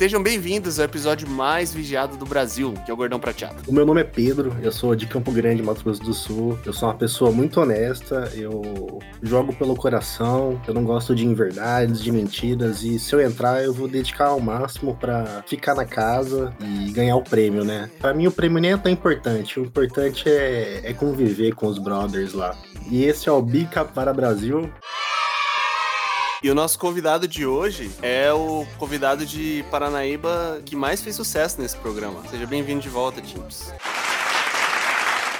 Sejam bem-vindos ao episódio mais vigiado do Brasil, que é o Gordão Prateado. O meu nome é Pedro, eu sou de Campo Grande, Mato Grosso do Sul. Eu sou uma pessoa muito honesta, eu jogo pelo coração, eu não gosto de inverdades, de mentiras, e se eu entrar, eu vou dedicar ao máximo para ficar na casa e ganhar o prêmio, né? Para mim, o prêmio nem é tão importante, o importante é, é conviver com os brothers lá. E esse é o Bica para Brasil. E o nosso convidado de hoje é o convidado de Paranaíba que mais fez sucesso nesse programa. Seja bem-vindo de volta, Timps.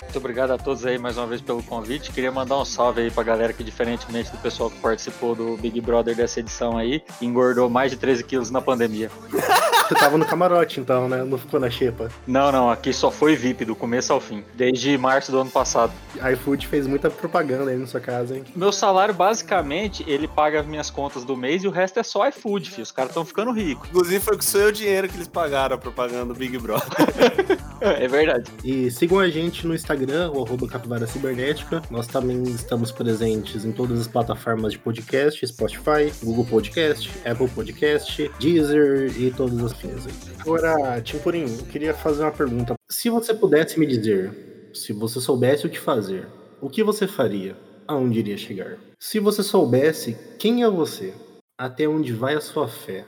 Muito obrigado a todos aí mais uma vez pelo convite. Queria mandar um salve aí pra galera que, diferentemente do pessoal que participou do Big Brother dessa edição aí, engordou mais de 13 quilos na pandemia. Você tava no camarote então, né? Não ficou na xepa. Não, não, aqui só foi VIP do começo ao fim, desde março do ano passado. iFood fez muita propaganda aí na sua casa, hein? Meu salário, basicamente, ele paga as minhas contas do mês e o resto é só iFood, filho. Os caras estão ficando ricos. Inclusive, foi com o seu dinheiro que eles pagaram a propaganda do Big Brother. é verdade. E sigam a gente no Instagram Instagram, o arroba Capivara Cibernética. Nós também estamos presentes em todas as plataformas de podcast, Spotify, Google Podcast, Apple Podcast, Deezer e todas as fins. Agora, Timpurim, eu queria fazer uma pergunta. Se você pudesse me dizer, se você soubesse o que fazer, o que você faria? Aonde iria chegar? Se você soubesse quem é você, até onde vai a sua fé,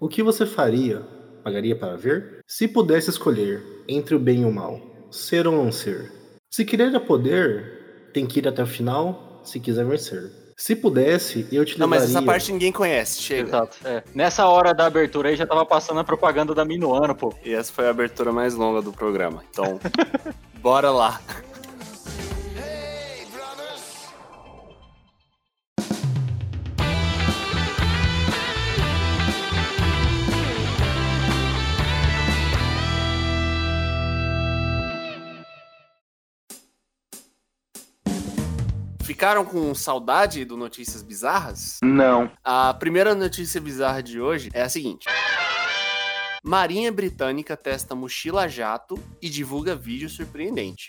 o que você faria? Pagaria para ver? Se pudesse escolher entre o bem e o mal, ser ou não ser, se querer é poder, tem que ir até o final se quiser vencer. Se pudesse, eu te levaria... Não, mas essa parte ninguém conhece, chega. Exato, é. Nessa hora da abertura aí já tava passando a propaganda da Minuano, pô. E essa foi a abertura mais longa do programa. Então, bora lá. Ficaram com saudade do Notícias Bizarras? Não. A primeira notícia bizarra de hoje é a seguinte. Marinha Britânica testa mochila jato e divulga vídeo surpreendente.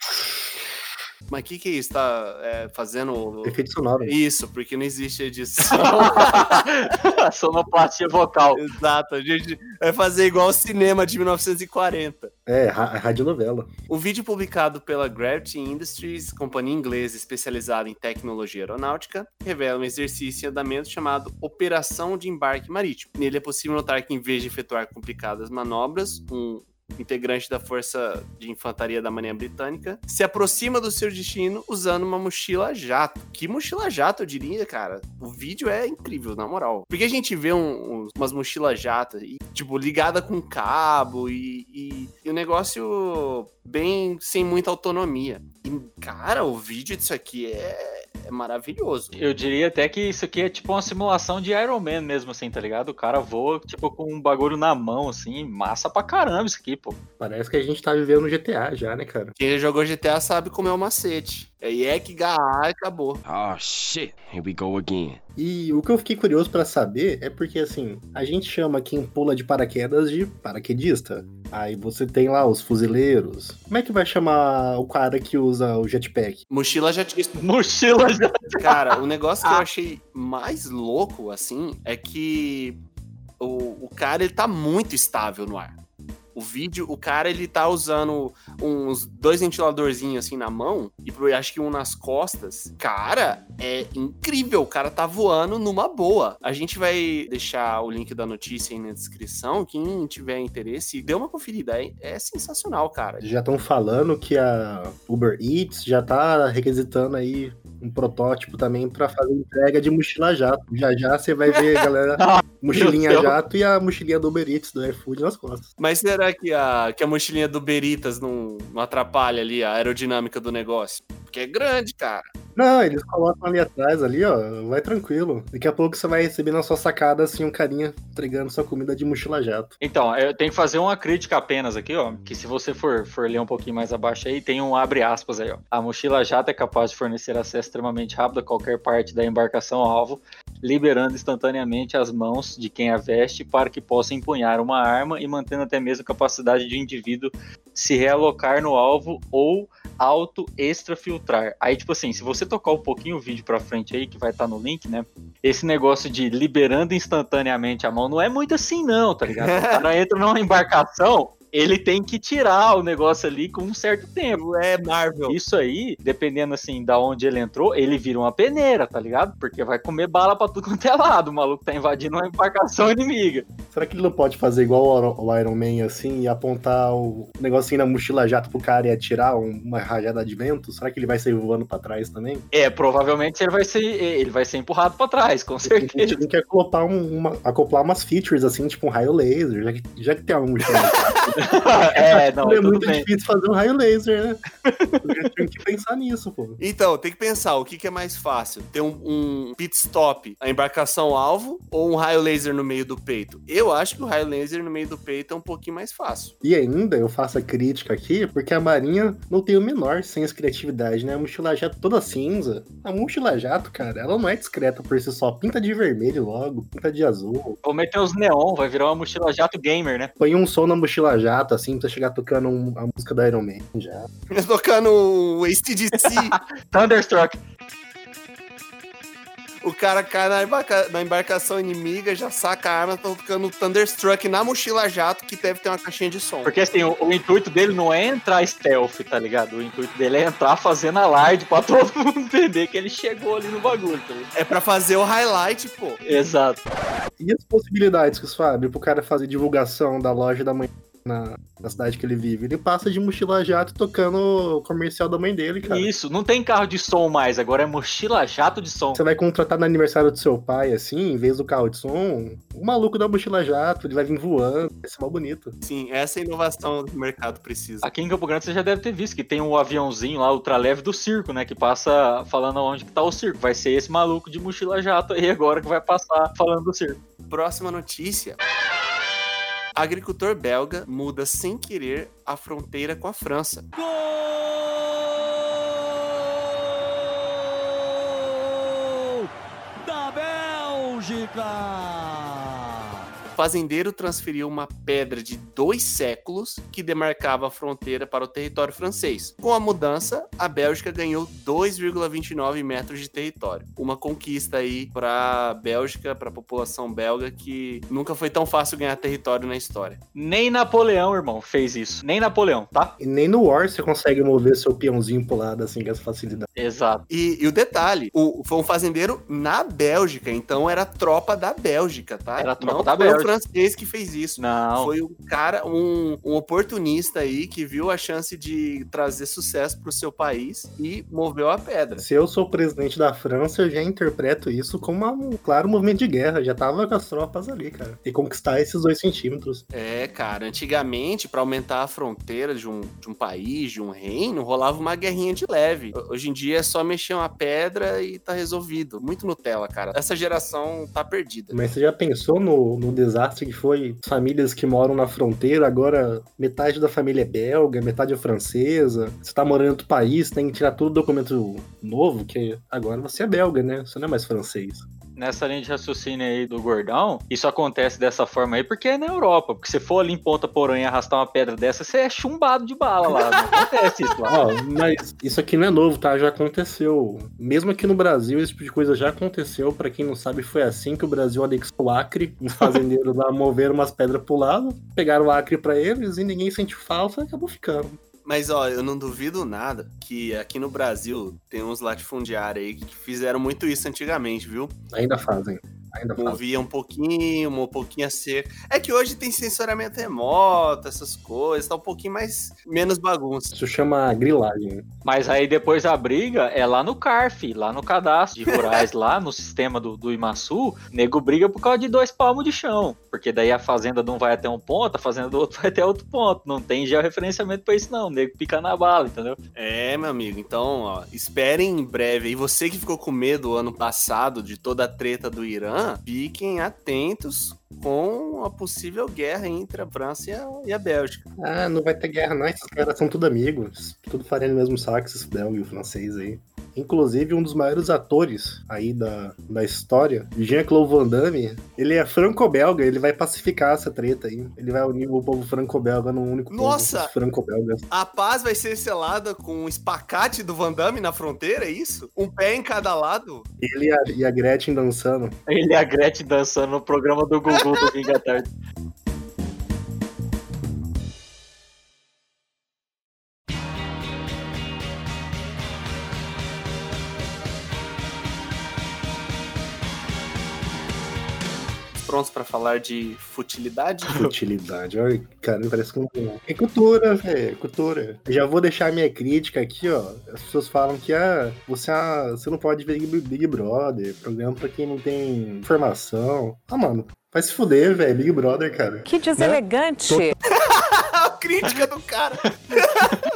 Mas o que, que é isso? Tá é, fazendo. Efeito sonoro. Isso, porque não existe edição. Sonoplastia vocal. Exato, a gente vai fazer igual o cinema de 1940. É, radionovela. O vídeo publicado pela Gravity Industries, companhia inglesa especializada em tecnologia aeronáutica, revela um exercício em andamento chamado Operação de Embarque Marítimo. Nele é possível notar que, em vez de efetuar complicadas manobras, um integrante da Força de Infantaria da Marinha Britânica, se aproxima do seu destino usando uma mochila jato. Que mochila jato, eu diria, cara? O vídeo é incrível, na moral. Porque a gente vê um, um, umas mochilas jato, e, tipo, ligada com cabo e, e, e o negócio bem sem muita autonomia. E, cara, o vídeo disso aqui é é maravilhoso. Eu diria até que isso aqui é tipo uma simulação de Iron Man mesmo, assim, tá ligado? O cara voa, tipo, com um bagulho na mão, assim, massa pra caramba isso aqui, pô. Parece que a gente tá vivendo GTA já, né, cara? Quem já jogou GTA sabe como é o macete. Aí é que garra e acabou. Oh shit, here we go again. E o que eu fiquei curioso para saber é porque assim, a gente chama quem pula de paraquedas de paraquedista. Aí você tem lá os fuzileiros. Como é que vai chamar o cara que usa o jetpack? Mochila jetista. Mochila jetista. Cara, o negócio que eu achei mais louco assim é que o, o cara ele tá muito estável no ar. O vídeo, o cara, ele tá usando uns dois ventiladorzinhos assim na mão e acho que um nas costas. Cara, é incrível. O cara tá voando numa boa. A gente vai deixar o link da notícia aí na descrição. Quem tiver interesse, dê uma conferida. É, é sensacional, cara. Já estão falando que a Uber Eats já tá requisitando aí um protótipo também para fazer entrega de mochila jato. Já já você vai ver, galera, mochilinha jato e a mochilinha do Uber Eats, do iFood nas costas. Mas será será que a, que a mochilinha do Beritas não, não atrapalha ali a aerodinâmica do negócio? Porque é grande, cara. Não, eles colocam ali atrás, ali, ó, vai tranquilo. Daqui a pouco você vai receber na sua sacada, assim, um carinha entregando sua comida de mochila jato. Então, eu tenho que fazer uma crítica apenas aqui, ó, que se você for, for ler um pouquinho mais abaixo aí, tem um abre aspas aí, ó. A mochila jato é capaz de fornecer acesso extremamente rápido a qualquer parte da embarcação alvo, liberando instantaneamente as mãos de quem a veste para que possa empunhar uma arma e mantendo até mesmo a capacidade de um indivíduo se realocar no alvo ou auto extra filtrar. Aí, tipo assim, se você tocar um pouquinho o vídeo pra frente aí, que vai estar tá no link, né? esse negócio de liberando instantaneamente a mão não é muito assim, não, tá ligado? O cara entra numa embarcação, ele tem que tirar o negócio ali com um certo tempo. É Marvel. Isso aí, dependendo assim da onde ele entrou, ele vira uma peneira, tá ligado? Porque vai comer bala pra tudo quanto é lado. O maluco tá invadindo uma embarcação inimiga. Será que ele não pode fazer igual o Iron Man assim e apontar o negocinho na mochila jato pro cara e atirar uma rajada de vento? Será que ele vai sair voando pra trás também? É, provavelmente ele vai ser, ele vai ser empurrado pra trás, com certeza. A gente tem que acoplar, uma, acoplar umas features assim, tipo um raio laser, já que, já que tem uma mochila. é, não, é muito bem. difícil fazer um raio laser, né? Tem que pensar nisso, pô. Então, tem que pensar, o que, que é mais fácil? Ter um, um, pit stop, a embarcação alvo, ou um raio laser no meio do peito? Eu acho que o raio laser no meio do peito é um pouquinho mais fácil. E ainda, eu faço a crítica aqui, porque a Marinha não tem o menor senso de criatividade, né? A mochila jato toda cinza. A mochila jato, cara, ela não é discreta por si só. Pinta de vermelho logo, pinta de azul. Vou meter os neon, vai virar uma mochila jato gamer, né? Põe um som na mochila jato, assim, pra chegar tocando um, a música do Iron Man já. tocando o ACDC. Thunderstruck. O cara cai na, embarca... na, embarcação inimiga, já saca a arma, tá tocando Thunderstruck na mochila jato, que deve ter uma caixinha de som. Porque assim, o, o, intuito dele não é entrar stealth, tá ligado? O intuito dele é entrar fazendo alarde pra todo mundo entender que ele chegou ali no bagulho, tá É pra fazer o highlight, pô. Exato. E as possibilidades que isso abre pro cara fazer divulgação da loja da manhã na, na, cidade que ele vive. Ele passa de mochila jato tocando o comercial da mãe dele, cara. Isso, não tem carro de som mais, agora é mochila jato de som. Você vai contratar no aniversário do seu pai, assim, em vez do carro de som, o maluco da mochila jato, ele vai vir voando, vai ser mal bonito. Sim, essa é a inovação que o mercado precisa. Aqui em Campo Grande você já deve ter visto que tem um aviãozinho lá, ultraleve do circo, né, que passa falando onde que tá o circo. Vai ser esse maluco de mochila jato aí agora que vai passar falando do circo. Próxima notícia. Agricultor belga muda sem querer a fronteira com a França. Gol da Bélgica! Fazendeiro transferiu uma pedra de dois séculos que demarcava a fronteira para o território francês. Com a mudança, a Bélgica ganhou 2,29 metros de território. Uma conquista aí para a Bélgica, para a população belga, que nunca foi tão fácil ganhar território na história. Nem Napoleão, irmão, fez isso. Nem Napoleão, tá? E nem no War você consegue mover seu peãozinho pro lado assim com essa facilidade. Exato. E, e o detalhe, o, foi um fazendeiro na Bélgica, então era tropa da Bélgica, tá? Era tropa Não da Bélgica francês que fez isso. Não. Foi um cara, um, um oportunista aí que viu a chance de trazer sucesso pro seu país e moveu a pedra. Se eu sou presidente da França, eu já interpreto isso como um claro movimento de guerra. Já tava com as tropas ali, cara. E conquistar esses dois centímetros. É, cara. Antigamente, para aumentar a fronteira de um, de um país, de um reino, rolava uma guerrinha de leve. Hoje em dia é só mexer uma pedra e tá resolvido. Muito Nutella, cara. Essa geração tá perdida. Mas você já pensou no, no desastre? Desastre que foi famílias que moram na fronteira, agora metade da família é belga, metade é francesa. Você tá morando em outro país, tem que tirar todo documento novo, que agora você é belga, né? Você não é mais francês nessa linha de raciocínio aí do gordão, isso acontece dessa forma aí porque é na Europa. Porque se for ali em Ponta Porã e arrastar uma pedra dessa, você é chumbado de bala lá. Não acontece isso lá. Mas isso aqui não é novo, tá? Já aconteceu. Mesmo aqui no Brasil, esse tipo de coisa já aconteceu. Para quem não sabe, foi assim que o Brasil anexou o Acre. Os fazendeiros lá moveram umas pedras pro lado, pegaram o Acre para eles e ninguém sentiu falta e acabou ficando. Mas, ó, eu não duvido nada que aqui no Brasil tem uns latifundiários aí que fizeram muito isso antigamente, viu? Ainda fazem. Ainda movia um pouquinho, um pouquinho a seco. É que hoje tem sensoramento remoto, essas coisas, tá um pouquinho mais menos bagunça. Isso chama grilagem. Mas aí depois a briga é lá no CARF, lá no cadastro de rurais, lá no sistema do, do Imaçu, nego briga por causa de dois palmos de chão. Porque daí a fazenda de um vai até um ponto, a fazenda do outro vai até outro ponto. Não tem georreferenciamento pra isso, não. O nego pica na bala, entendeu? É, meu amigo. Então, ó, esperem em breve. E você que ficou com medo ano passado de toda a treta do Irã, fiquem atentos com a possível guerra entre a França e a, e a, Bélgica. Ah, não vai ter guerra, não. Esses caras são tudo amigos. Tudo faria no mesmo saco, esses belga e o francês aí. Inclusive, um dos maiores atores aí da, da história, Jean-Claude Van Damme, ele é franco-belga, ele vai pacificar essa treta aí. Ele vai unir o povo franco-belga num único Nossa! povo franco-belga. A paz vai ser selada com um espacate do Van Damme na fronteira, é isso? Um pé em cada lado? Ele e a, e a Gretchen dançando. Ele e a Gretchen dançando no programa do Gugu do Vinga Tarde. Falar de futilidade? Futilidade. Olha, cara, parece que não. É cultura, velho. É cultura. Já vou deixar minha crítica aqui, ó. As pessoas falam que ah, você, ah, você não pode ver Big, Brother, programa pra quem não tem informação. Ah, mano, vai se fuder, velho. Big Brother, cara. Que deselegante. A crítica do cara.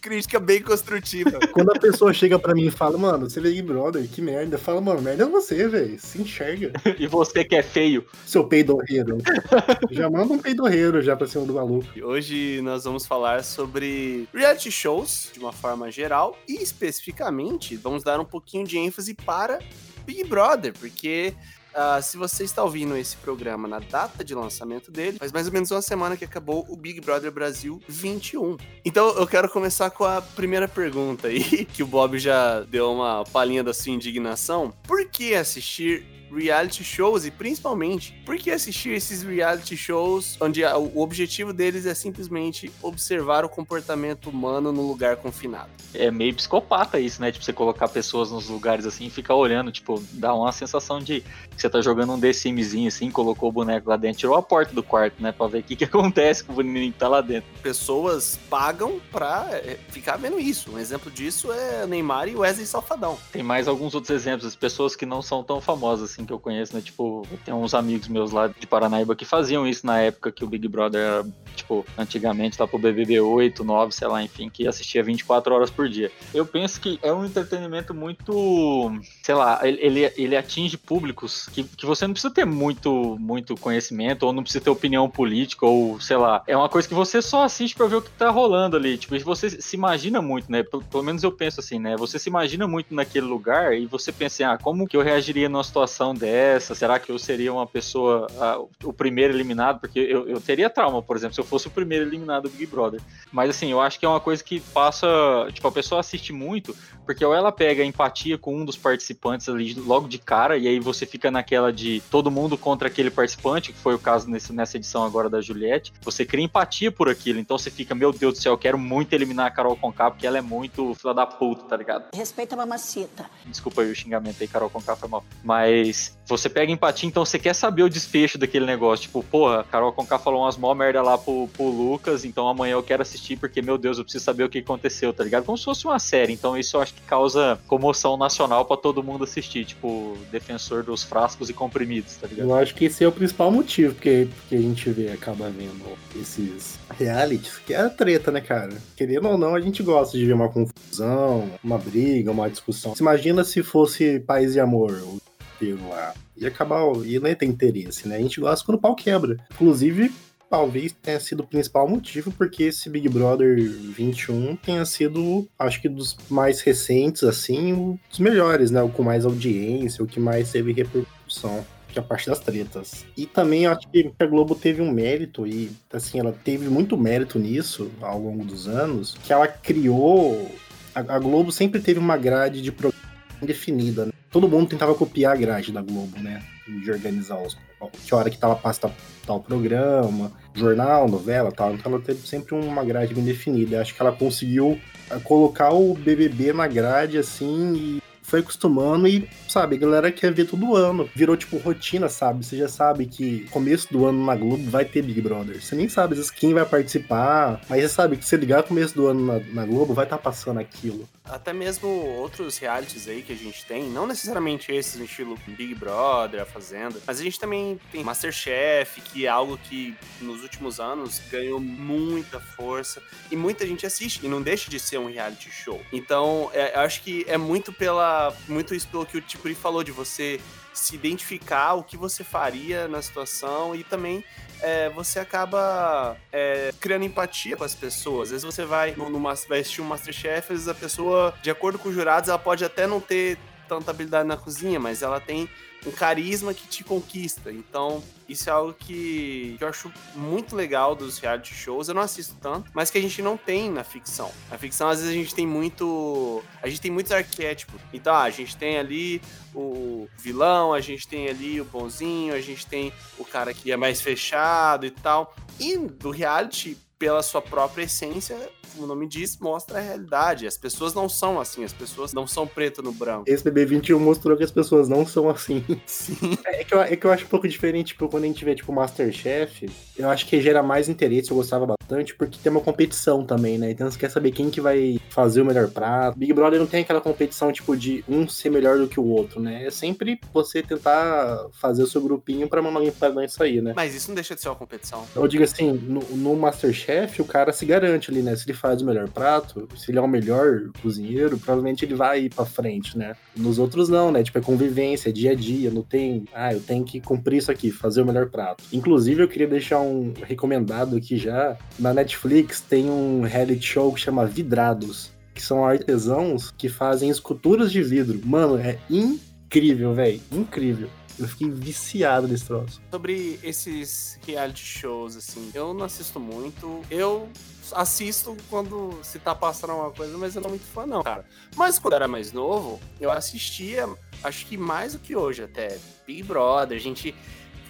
crítica bem construtiva. Quando a pessoa chega pra mim e fala, mano, você vê Big Brother, que merda. Fala, mano, merda é você, velho. Se enxerga. E você que é feio. Seu peidorreiro. já manda um peidorreiro já pra cima do maluco. E Hoje nós vamos falar sobre reality shows, de uma forma geral, e especificamente vamos dar um pouquinho de ênfase para Big Brother, porque ah, se você está ouvindo esse programa na data de lançamento dele, faz mais ou menos uma semana que acabou o Big Brother Brasil 21. Então eu quero começar com a primeira pergunta aí, que o Bob já deu uma palhinha da sua indignação. Por que assistir reality shows e principalmente por que assistir esses reality shows onde o objetivo deles é simplesmente observar o comportamento humano no lugar confinado? É meio psicopata isso, né? Tipo, você colocar pessoas nos lugares assim e ficar olhando, tipo, dá uma sensação de que você tá jogando um The Simzinho assim, colocou o boneco lá dentro, tirou a porta do quarto, né? Pra ver o que, que acontece com o menino que tá lá dentro. Pessoas pagam pra é, ficar vendo isso. Um exemplo disso é Neymar e Wesley Salfadão. Tem mais alguns outros exemplos, as pessoas que não são tão famosas assim que eu conheço, né? Tipo, tem uns amigos meus lá de Paranaíba que faziam isso na época que o Big Brother era, tipo, antigamente lá pro BBB 8, 9, sei lá, enfim, que assistia 24 horas por dia. Eu penso que é um entretenimento muito, sei lá, ele, ele, atinge públicos que, que você não precisa ter muito, muito conhecimento, ou não precisa ter opinião política, ou sei lá, é uma coisa que você só assiste pra ver o que tá rolando ali. Tipo, você se imagina muito, né? Pelo, pelo menos eu penso assim, né? Você se imagina muito naquele lugar e você pensa, assim, ah, como que eu reagiria numa situação dessa? Será que eu seria uma pessoa, ah, o primeiro eliminado? Porque eu, eu teria trauma, por exemplo, se eu fosse o primeiro eliminado do Big Brother. Mas assim, eu acho que é uma coisa que passa. Tipo, a pessoa assiste muito, porque ou ela pega empatia com um dos participantes ali logo de cara, e aí você fica naquela de todo mundo contra aquele participante, que foi o caso nesse, nessa edição agora da Juliette. Você cria empatia por aquilo, então você fica, meu Deus do céu, eu quero muito eliminar a Carol Conká, porque ela é muito fila da puta, tá ligado? Respeita a mamacita. Desculpa aí o xingamento aí, Carol Conká foi mal. Mas você pega empatia, então você quer saber o desfecho daquele negócio. Tipo, porra, Carol Conká falou umas mó merda lá pro, pro Lucas, então amanhã eu quero assistir porque, meu Deus, eu preciso saber o que aconteceu, tá ligado? Como se fosse uma série. Então isso eu acho que causa comoção nacional pra todo mundo assistir. Tipo, defensor dos frascos e comprimidos, tá ligado? Eu acho que esse é o principal motivo porque, a gente vê, acaba vendo esses realities, que é a treta, né, cara? Querendo ou não, a gente gosta de ver uma confusão, uma briga, uma discussão. Você imagina se fosse Paz e Amor, o lá. Ia acabar, ia não ia ter interesse, né? A gente gosta quando o pau quebra. Inclusive, talvez tenha sido o principal motivo porque esse Big Brother 21 tenha sido, acho que dos mais recentes, assim, dos melhores, né? O com mais audiência, o que mais teve repercussão que é a parte das tretas. E também acho que a Globo teve um mérito, e assim, ela teve muito mérito nisso ao longo dos anos, que ela criou. A, a Globo sempre teve uma grade de programa definida. Né? Todo mundo tentava copiar a grade da Globo, né? De organizar os. Que hora que tava pasta tal programa, jornal, novela tal. Então ela teve sempre uma grade bem definida. Acho que ela conseguiu eh, colocar o BBB na grade assim e foi acostumando e, sabe, a galera quer ver todo ano. Virou, tipo, rotina, sabe? Você já sabe que começo do ano na Globo vai ter Big Brother. Você nem sabe às vezes, quem vai participar, mas você sabe que se ligar começo do ano na, na Globo, vai estar passando aquilo. Até mesmo outros realities aí que a gente tem, não necessariamente esses no estilo Big Brother, A Fazenda, mas a gente também tem Masterchef, que é algo que nos últimos anos ganhou muita força e muita gente assiste e não deixa de ser um reality show. Então, é, eu acho que é muito pela muito isso pelo que o Tipuri falou de você se identificar o que você faria na situação e também é, você acaba é, criando empatia com as pessoas. Às vezes você vai, numa, vai assistir um Masterchef, às vezes a pessoa, de acordo com os jurados, ela pode até não ter tanta habilidade na cozinha, mas ela tem um carisma que te conquista. Então, isso é algo que, eu acho muito legal dos reality shows. Eu não assisto tanto, mas que a gente não tem na ficção. Na ficção, às vezes, a gente tem muito. A gente tem muitos arquétipos. Então, ah, a gente tem ali o vilão, a gente tem ali o bonzinho, a gente tem o cara que é mais fechado e tal. E do reality, pela sua própria essência, como o nome diz, mostra a realidade. As pessoas não são assim, as pessoas não são preto no branco. Esse BB21 mostrou que as pessoas não são assim. Sim. É que, eu, é que eu acho um pouco diferente, tipo, quando a gente vê, tipo, Masterchef, eu acho que gera mais interesse, eu gostava bastante, porque tem uma competição também, né? Então você quer saber quem que vai fazer o melhor prato. Big Brother não tem aquela competição, tipo, de um ser melhor do que o outro, né? É sempre você tentar fazer o seu grupinho pra mandar não sair, né? Mas isso não deixa de ser uma competição. Eu digo assim, no, no Masterchef, o cara se garante ali, né? Se ele faz o melhor prato, se ele é o melhor cozinheiro, provavelmente ele vai ir pra frente, né? Nos outros não, né? Tipo, é convivência, é dia a dia, não tem, ah, eu tenho que cumprir isso aqui, fazer o melhor prato. Inclusive, eu queria deixar um recomendado aqui já. Na Netflix tem um reality show que chama Vidrados, que são artesãos que fazem esculturas de vidro. Mano, é incrível, velho. Incrível. Eu fiquei viciado nesse troço. Sobre esses reality shows, assim, eu não assisto muito. Eu assisto quando se tá passando alguma coisa, mas eu não muito fã, não, cara. Mas quando eu era mais novo, eu assistia, acho que mais do que hoje até. Big Brother, a gente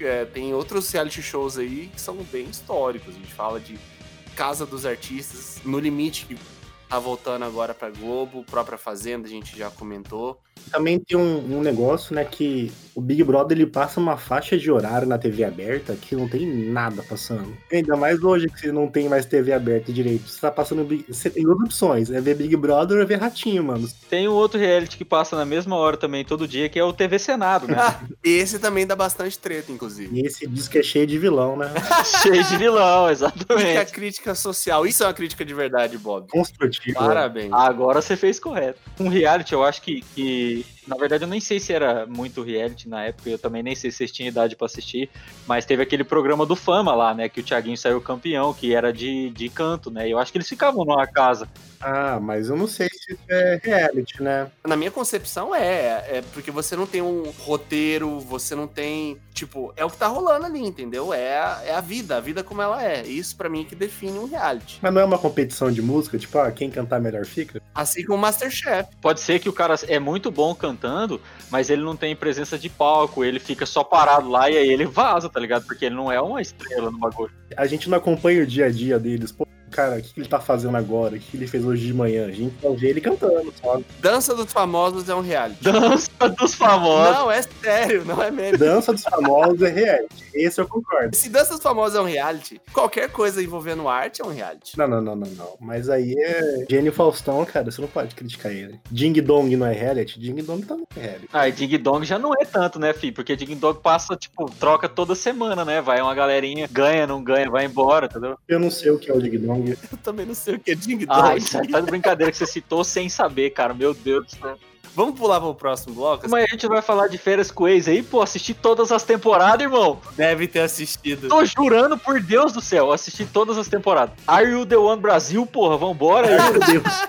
é, tem outros reality shows aí que são bem históricos. A gente fala de Casa dos Artistas, No Limite, que tá voltando agora pra Globo, própria Fazenda, a gente já comentou. Também tem um, um, negócio, né, que o Big Brother ele passa uma faixa de horário na TV aberta que não tem nada passando. Ainda mais hoje que você não tem mais TV aberta direito. Você tá passando. Você tem duas opções: é ver Big Brother ou é ver Ratinho, mano. Tem um outro reality que passa na mesma hora também, todo dia, que é o TV Senado, né? esse também dá bastante treta, inclusive. E esse diz que é cheio de vilão, né? cheio de vilão, exatamente. Fica a crítica social. Isso é uma crítica de verdade, Bob. Construtivo. Parabéns. Agora você fez correto. Um reality, eu acho que, que na verdade, eu nem sei se era muito reality na época, eu também nem sei se vocês tinham idade para assistir, mas teve aquele programa do Fama lá, né? Que o Thiaguinho saiu campeão, que era de, de canto, né? Eu acho que eles ficavam numa casa. Ah, mas eu não sei se isso é reality, né? Na minha concepção é, é porque você não tem um roteiro, você não tem, tipo, é o que tá rolando ali, entendeu? É a, é a vida, a vida como ela é. Isso para mim é que define um reality. Mas não é uma competição de música, tipo, ah, quem cantar melhor fica? Assim como o Masterchef. Pode ser que o cara é muito bom cantando, mas ele não tem presença de palco, ele fica só parado lá e aí ele vaza, tá ligado? Porque ele não é uma estrela no bagulho. A gente não acompanha o dia a dia deles, pô cara, o que ele tá fazendo agora? O que ele fez hoje de manhã? A gente vai ver ele cantando, sabe? Dança dos Famosos é um reality. Dança dos Famosos. Não, é sério, não é mesmo. Dança dos Famosos é reality. Esse eu concordo. Se Dança dos Famosos é um reality, qualquer coisa envolvendo arte é um reality. Não, não, não, não, não. Mas aí é Gênio Faustão, cara, você não pode criticar ele. Ding Dong não é reality? Ding Dong também é reality. Ah, e Ding Dong já não é tanto, né, fi? Porque Ding Dong passa, tipo, troca toda semana, né? Vai uma galerinha, ganha, não ganha, vai embora, entendeu? Eu não sei o que é o Ding Dong. Eu também não sei o que é Ding Dong. Ah, isso aí tá de brincadeira que você citou sem saber, cara. Meu Deus do céu. Vamos pular pro próximo bloco? Mas a gente vai falar de férias com ex aí, pô, assisti todas as temporadas, irmão. Deve ter assistido. Tô jurando por Deus do céu, assisti todas as temporadas. Are You The One Brasil, porra, vambora aí, meu Deus.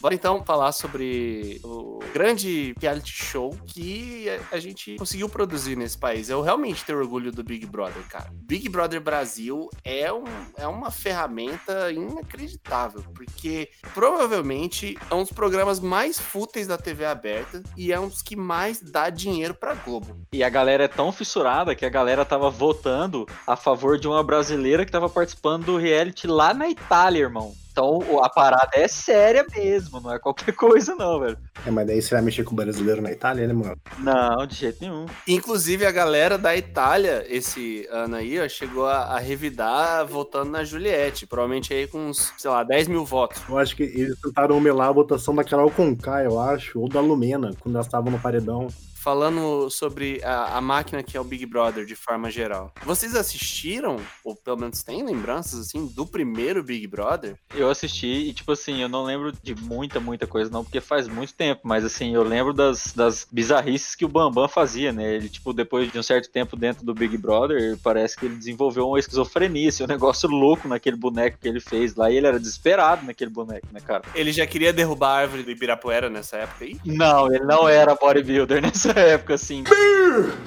Bora então falar sobre o grande reality show que a gente conseguiu produzir nesse país. Eu realmente tenho orgulho do Big Brother, cara. Big Brother Brasil é, um, é uma ferramenta inacreditável, porque provavelmente é um dos programas mais fúteis da TV aberta e é um dos que mais dá dinheiro pra Globo. E a galera é tão fissurada que a galera tava votando a favor de uma brasileira que tava participando do reality lá na Itália, irmão. Então a parada é séria mesmo, não é qualquer coisa, não, velho. É, mas daí você vai mexer com o brasileiro na Itália, né, mano? Não, de jeito nenhum. Inclusive, a galera da Itália, esse ano aí, ó, chegou a, a revidar votando na Juliette. Provavelmente aí com uns, sei lá, 10 mil votos. Eu acho que eles tentaram melar a votação da Carol Conká, eu acho, ou da Lumena, quando elas estavam no paredão. Falando sobre a, a máquina que é o Big Brother de forma geral. Vocês assistiram, ou pelo menos têm lembranças assim, do primeiro Big Brother? Eu assisti e, tipo assim, eu não lembro de muita, muita coisa, não, porque faz muito tempo, mas assim, eu lembro das, das bizarrices que o Bambam fazia, né? Ele, tipo, depois de um certo tempo dentro do Big Brother, parece que ele desenvolveu uma esquizofrenia, assim, um negócio louco naquele boneco que ele fez lá, e ele era desesperado naquele boneco, né, cara? Ele já queria derrubar a árvore do Ibirapuera nessa época aí? Não, ele não era bodybuilder nessa época, assim.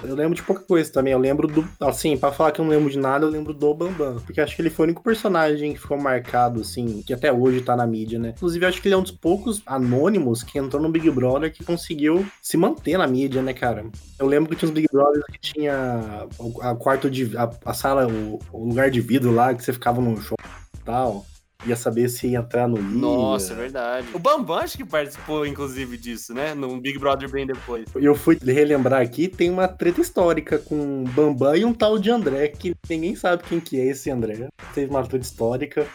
Eu lembro de pouca coisa também. Eu lembro do. Assim, pra falar que eu não lembro de nada, eu lembro do Bambam. Porque acho que ele foi o único personagem que ficou marcado, assim, que até hoje tá na mídia, né? Inclusive, acho que ele é um dos poucos anônimos que entrou no Big Brother que conseguiu se manter na mídia, né, cara? Eu lembro que tinha uns Big Brothers que tinha a quarto de. a, a sala, o, o lugar de vidro lá, que você ficava no show tal. Ia saber se ia entrar no ia. Nossa, é verdade. O Bambam acho que participou, inclusive, disso, né? Num Big Brother bem depois. Eu fui relembrar aqui, tem uma treta histórica com Bambam e um tal de André, que ninguém sabe quem que é esse André. Teve uma treta histórica.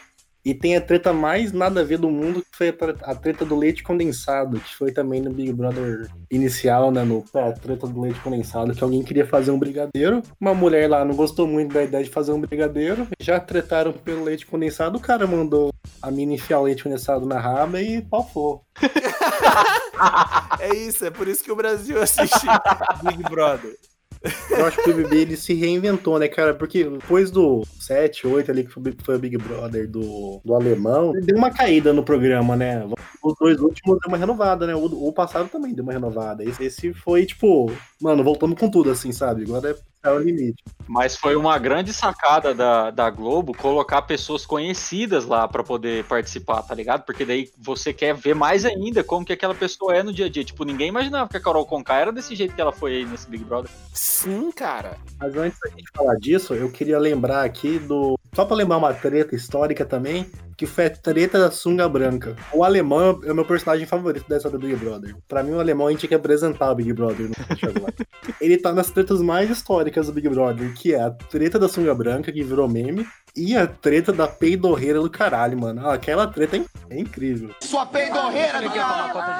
E tem a treta mais nada a ver do mundo, que foi a tre- a treta do leite condensado, que foi também no Big Brother inicial, né? No, é, a treta do leite condensado, que alguém queria fazer um brigadeiro. Uma mulher lá não gostou muito da ideia de fazer um brigadeiro. Já tretaram pelo leite condensado, o cara mandou a mina enfiar o leite condensado na raba e pau for. É isso, é por isso que o Brasil assiste Big Brother. Eu acho que o BBB ele se reinventou, né, cara? Porque depois do 7, 8 ali, que foi o Big Brother do, do alemão, deu uma caída no programa, né? Os dois últimos deu uma renovada, né? O, o passado também deu uma renovada. Esse, esse foi, tipo, mano, voltamos com tudo, assim, sabe? Agora é, é o limite. Mas foi uma grande sacada da, da Globo colocar pessoas conhecidas lá pra poder participar, tá ligado? Porque daí você quer ver mais ainda como que aquela pessoa é no dia a dia. Tipo, ninguém imaginava que a Carol Conká era desse jeito que ela foi aí nesse Big Brother. Sim, cara. Mas antes da gente falar disso, eu queria lembrar aqui do. Só pra lembrar uma treta histórica também, que foi a treta da sunga branca. O alemão é o meu personagem favorito dessa do Big Brother. Pra mim, o alemão a gente tinha que apresentar o Big Brother. Ele tá nas tretas mais históricas do Big Brother, que é a treta da sunga branca, que virou meme, e a treta da peidorreira do caralho, mano. Ah, aquela treta é é incrível.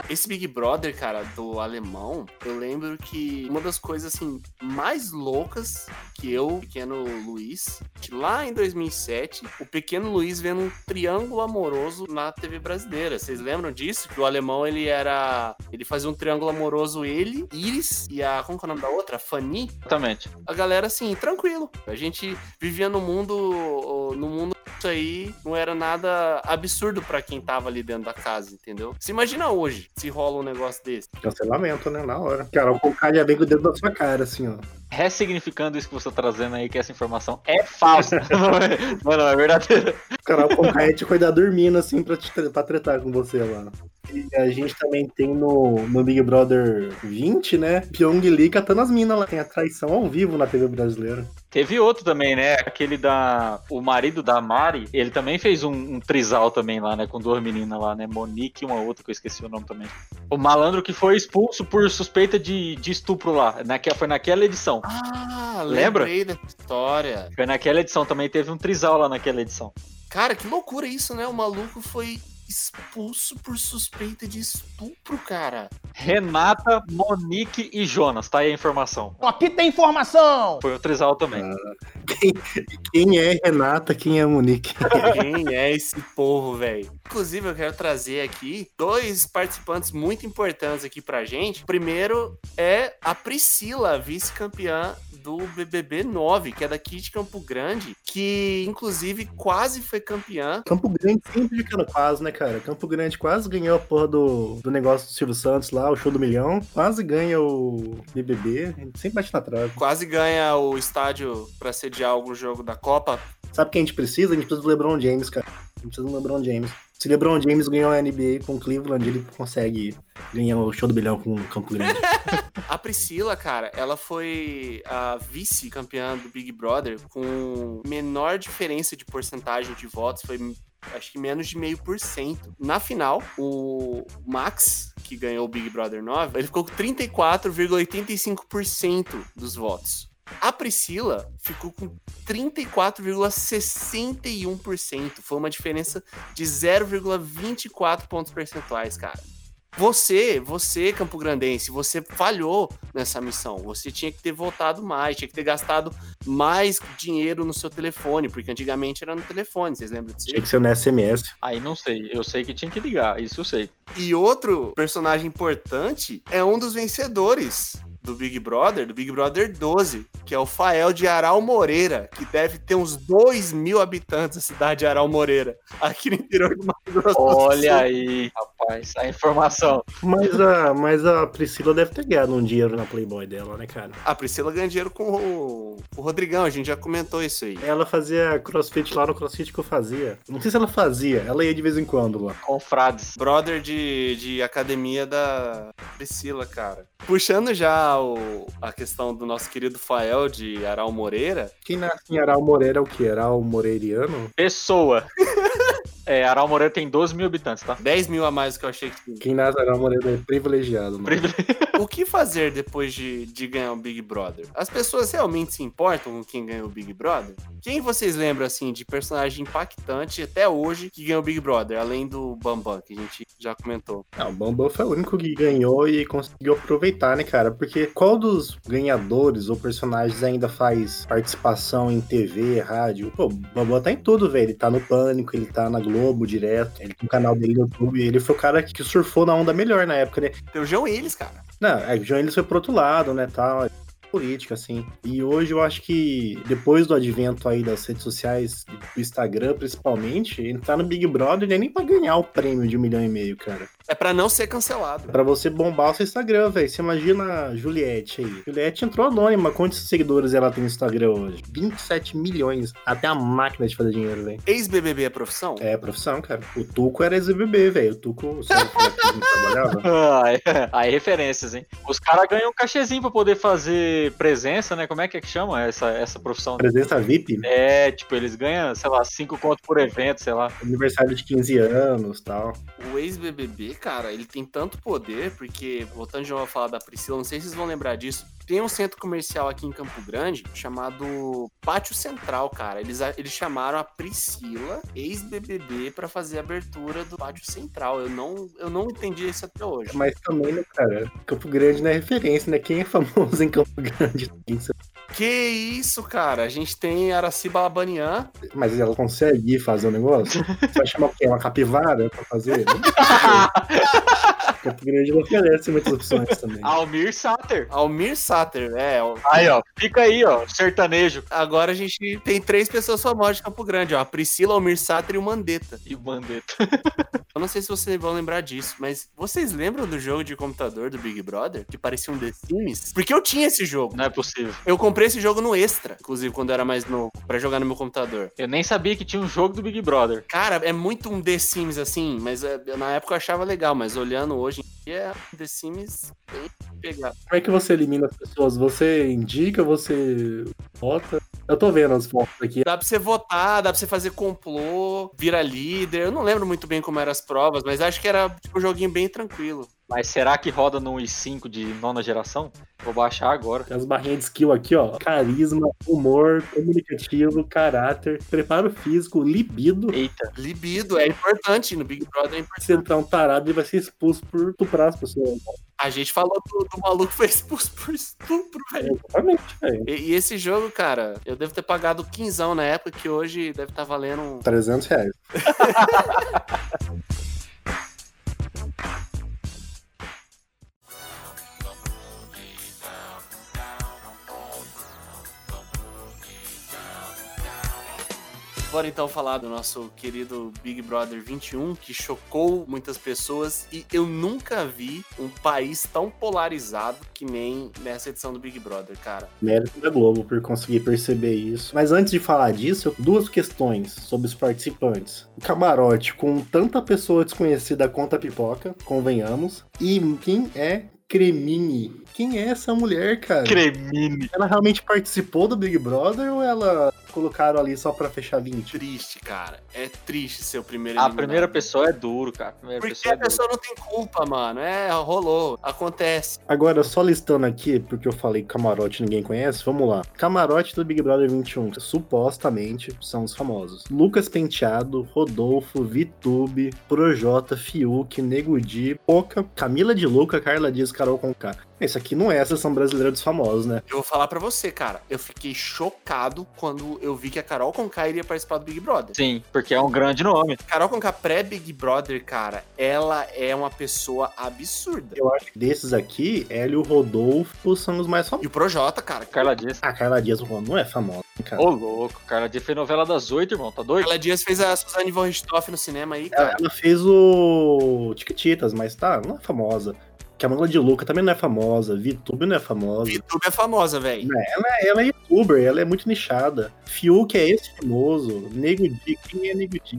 Esse Big Brother, cara, do alemão, eu lembro que uma das coisas, assim, mais loucas que eu, pequeno Luiz, que lá em 2007, o pequeno Luiz vendo um triângulo amoroso na TV brasileira. Vocês lembram disso? Que o alemão, ele era... Ele fazia um triângulo amoroso, ele, Iris e a... Como que é o nome da outra? Fanny? Exatamente. a galera assim, tranquilo. A gente vivia no mundo, no mundo isso aí não era nada absurdo pra quem tava ali dentro da casa, entendeu? Se imagina hoje, se rola um negócio desse. Cancelamento, né? Na hora. Cara, o Conká já vem com o dedo na sua cara, assim, ó. Ressignificando isso que você tá trazendo aí, que essa informação é falsa. não, é, não, é verdadeira. Cara, o ia te cuidar dormindo, assim, pra, te, pra tretar com você lá. E a gente também tem no, no Big Brother 20, né? Pyong Lee catando as minas lá. Tem a traição ao vivo na TV brasileira. Teve outro também, né? Aquele da. O marido da Mari, ele também fez um, um trisal também lá, né? Com duas meninas lá, né? Monique e uma outra que eu esqueci o nome também. O malandro que foi expulso por suspeita de, de estupro lá. Naque, foi naquela edição. Ah, Lembra? lembrei dessa história. Foi naquela edição também, teve um trisal lá naquela edição. Cara, que loucura isso, né? O maluco foi expulso por suspeita de estupro, cara. Renata, Monique e Jonas, tá aí a informação. Aqui tem informação! Foi o trisal também. Quem é Renata, quem é Monique? Quem é esse povo, velho? Inclusive, eu quero trazer aqui dois participantes muito importantes aqui pra gente. Primeiro é a Priscila, vice-campeã do BBB 9, que é daqui de Campo Grande, que inclusive quase foi campeã. Campo Grande sempre ficando quase, né, cara? Campo Grande quase ganhou a porra do, do negócio do Silvio Santos lá, o show do milhão. Quase ganha o BBB. A gente sempre bate na trave. Quase ganha o estádio pra sediar algum jogo da Copa. Sabe o que a gente precisa? A gente precisa do LeBron James, cara. A gente precisa do LeBron James. Se LeBron James ganhou a NBA com o Cleveland, ele consegue ganhar o show do milhão com o Campo Grande. A Priscila, cara, ela foi a vice-campeã do Big Brother com menor diferença de porcentagem de votos, foi acho que menos de meio por cento. Na final, o Max, que ganhou o Big Brother 9, ele ficou com 34,85% dos votos. A Priscila ficou com 34,61%. Foi uma diferença de 0,24 pontos percentuais, cara. Você, você, Campo Grandense, você falhou nessa missão. Você tinha que ter votado mais, tinha que ter gastado mais dinheiro no seu telefone, porque antigamente era no telefone, vocês lembram disso? Tinha que ser no SMS. Aí não sei. Eu sei que tinha que ligar, isso eu sei. E outro personagem importante é um dos vencedores do Big Brother, do Big Brother 12, que é o Fael de Aral Moreira, que deve ter uns 2 mil habitantes a cidade de Aral Moreira, aqui no interior do Mato Grosso Olha aí, rapaz, a informação. Mas a, mas a Priscila deve ter ganhado um dinheiro na Playboy dela, né, cara? A Priscila ganha dinheiro com o, o Rodrigão, a gente já comentou isso aí. Ela fazia crossfit lá no crossfit que eu fazia. Não sei se ela fazia, ela ia de vez em quando lá. Confrades. Brother de, de academia da Priscila, cara. Puxando já o- a questão do nosso querido Fael de Aral Moreira, Quem nasce em Aral Moreira é o quê? Aral Moreiriano? Pessoa. É, Aral Moreira tem 12 mil habitantes, tá? 10 mil a mais do que eu achei que tinha. Quem nasce Aral Moreira é privilegiado, mano. O que fazer depois de, de ganhar o Big Brother? As pessoas realmente se importam com quem ganhou o Big Brother? Quem vocês lembram, assim, de personagem impactante até hoje que ganhou o Big Brother, além do Bambam, que a gente já comentou? Não, o Bambam foi o único que ganhou e conseguiu aproveitar, né, cara? Porque qual dos ganhadores ou personagens ainda faz participação em TV, rádio? Pô, o Bambam tá em tudo, velho. Ele tá no Pânico, ele tá na Globo direto, ele tem um canal dele no YouTube. Ele foi o cara que surfou na onda melhor na época, né? Tem o João Willis, cara. Não, é, o João Elis foi pro outro lado, né, tal, política, assim. E hoje eu acho que, depois do advento aí das redes sociais, do Instagram principalmente, entrar no Big Brother não é nem pra ganhar o prêmio de um milhão e meio, cara. É pra não ser cancelado. Pra você bombar o seu Instagram, velho. Você imagina a Juliette aí. Juliette entrou anônima. Quantos seguidores ela tem no Instagram hoje? 27 milhões. Até a máquina de fazer dinheiro, velho. Ex-BBB é profissão? É profissão, cara. O Tuco era ex-BBB, velho. O Tuco, sabe como é aí referências, hein? Os caras ganham um cachezinho pra poder fazer presença, né? Como é que é que chama essa, essa profissão? Presença VIP, É, tipo, eles ganham, sei lá, 5 conto por evento, sei lá. aniversário de 15 anos tal. O ex-BBB, cara, ele tem tanto poder, porque, voltando de novo a falar da Priscila, não sei se vocês vão lembrar disso, tem um centro comercial aqui em Campo Grande chamado Pátio Central, cara. Eles, eles chamaram a Priscila, ex-BBB, pra fazer a abertura do Pátio Central. Eu não, eu não entendi isso até hoje. Mas também, né, cara? Campo Grande não é referência, né? Quem é famoso em Campo Grande? Que isso, cara? A gente tem Araci Balabanian. Mas ela consegue fazer o negócio? Você vai chamar o quê? Uma capivara pra fazer? Campo Grande não oferece muitas opções também. Almir Sater. Almir Sater, é. Aí, ó, fica aí, ó, sertanejo. Agora a gente tem três pessoas famosas de Campo Grande, ó. A Priscila, Almir Sater e o Mandetta. E o Bandeta. Eu não sei se vocês vão lembrar disso, mas vocês lembram do jogo de computador do Big Brother? Que parecia um The Sims? Porque eu tinha esse jogo. Não é possível. Eu comprei esse jogo no Extra, inclusive, quando eu era mais novo, pra jogar no meu computador. Eu nem sabia que tinha um jogo do Big Brother. Cara, é muito um The Sims, assim, mas é, na época eu achava legal, mas olhando hoje em dia, é um The Sims bem pegado. Como é que você elimina as pessoas? Você indica, você vota? Eu tô vendo as fotos aqui. Dá pra você votar, dá pra você fazer complô, vira líder. Eu não lembro muito bem como eram as provas, mas acho que era tipo, um joguinho bem tranquilo. Mas será que roda no i5 de nona geração? Vou baixar agora. Tem as barrinhas de skill aqui, ó. Carisma, humor, comunicativo, caráter, preparo físico, libido. Eita. Libido, é importante no Big Brother. É importante. Se entrar um tarado, ele vai ser expulso por estuprar as pessoas. A gente falou do, do maluco foi expulso por estupro, velho. Exatamente, velho. E, e esse jogo, cara, eu devo ter pagado quinzão na época, que hoje deve estar valendo um 300 reais. Bora então falar do nosso querido Big Brother 21, que chocou muitas pessoas e eu nunca vi um país tão polarizado que nem nessa edição do Big Brother, cara. Mérito da Globo por conseguir perceber isso. Mas antes de falar disso, duas questões sobre os participantes. O camarote com tanta pessoa desconhecida quanto a pipoca, convenhamos. E quem é Cremini? Quem é essa mulher, cara? Cremini. Ela realmente participou do Big Brother ou ela colocaram ali só pra fechar 20. Triste, cara. É triste ser o primeiro A eliminado. primeira pessoa é duro, cara. A primeira Porque pessoa é a duro. pessoa não tem culpa, mano. É, rolou. Acontece. Agora, só listando aqui, porque eu falei camarote ninguém conhece, vamos lá. Camarote do Big Brother 21, supostamente são os famosos. Lucas Penteado, Rodolfo, Vitube, Projota, Fiuk, Nego Di, Poca, Camila de Luca, Carla Dias, Carol Conká. Isso aqui não é a sessão brasileira dos famosos, né? Eu vou falar pra você, cara. Eu fiquei chocado quando eu vi que a Carol Conká iria participar do Big Brother. Sim, porque é um grande nome. Carol Conká pré-Big Brother, cara, ela é uma pessoa absurda. Eu acho que desses aqui, ela e o Rodolfo são os mais E famosos. o Projota, cara. Carla Dias. A Carla Dias não é famosa, cara. Ô, louco. Carla Dias fez novela das oito, irmão. Tá doido? Carla Dias fez a Suzane von Richthofen no cinema aí, Ela, cara. ela fez o Tiquititas, mas tá, não é famosa. Camila de Luca também não é famosa. Vitube não é famosa. YouTube é famosa, velho. Ela, ela é youtuber, ela é muito nichada. Fiuk é esse famoso. Nego Di, quem é Nego Di?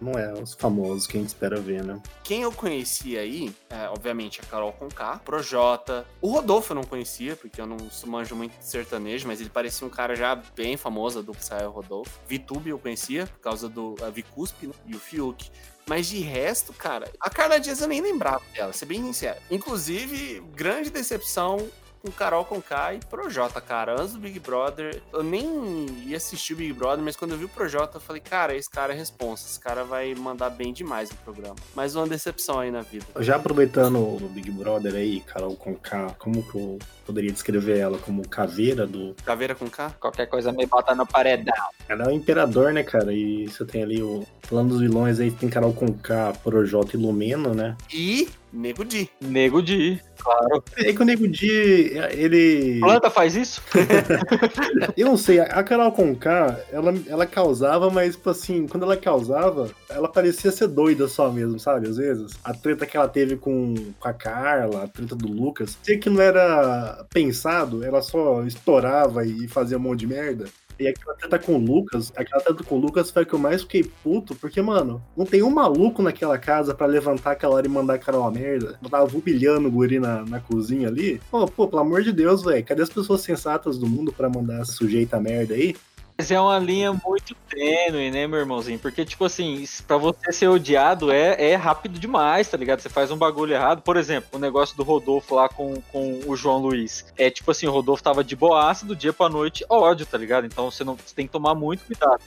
Não é os famosos que a gente espera ver, né? Quem eu conheci aí, é, obviamente, a Carol Conká, Projota. O Rodolfo eu não conhecia, porque eu não manjo muito de sertanejo, mas ele parecia um cara já bem famoso, do Psy Rodolfo. Vitube eu conhecia, por causa do a né, e o Fiuk. Mas de resto, cara, a Carla Dias eu nem lembrava dela, ser bem sincero. Inclusive, grande decepção com Carol Conká e Projota, cara. Antes do Big Brother, eu nem ia assistir o Big Brother, mas quando eu vi o Projota, eu falei, cara, esse cara é responsa, esse cara vai mandar bem demais no programa. Mais uma decepção aí na vida. Já aproveitando o Big Brother aí, Carol Conká, como que eu poderia descrever ela como caveira do. Caveira com K? Qualquer coisa me bota no paredão. Ela é o imperador, né, cara? E você tem ali o. Falando dos vilões aí, tem Carol Conká, Projota e Lumena, né? E Nego Di. Nego Di, claro. É que o Nego Di, ele. Planta faz isso? Eu não sei, a Carol Conká, ela, ela causava, mas, tipo assim, quando ela causava, ela parecia ser doida só mesmo, sabe? Às vezes. A treta que ela teve com, com a Carla, a treta do Lucas, sei que não era pensado, ela só estourava e fazia um monte de merda. E aquela treta com o Lucas, aquela treta com o Lucas foi a que eu mais fiquei puto, porque, mano, não tem um maluco naquela casa pra levantar aquela hora e mandar a Carol a merda. Eu tava humilhando o guri na, na cozinha ali. Pô, pô, pelo amor de Deus, velho, cadê as pessoas sensatas do mundo pra mandar sujeita merda aí? Mas é uma linha muito tênue, né, meu irmãozinho? Porque, tipo assim, pra você ser odiado é, é rápido demais, tá ligado? Você faz um bagulho errado. Por exemplo, o negócio do Rodolfo lá com, com o João Luiz. É tipo assim, o Rodolfo tava de boaça do dia pra noite, ódio, tá ligado? Então você, não, você tem que tomar muito cuidado.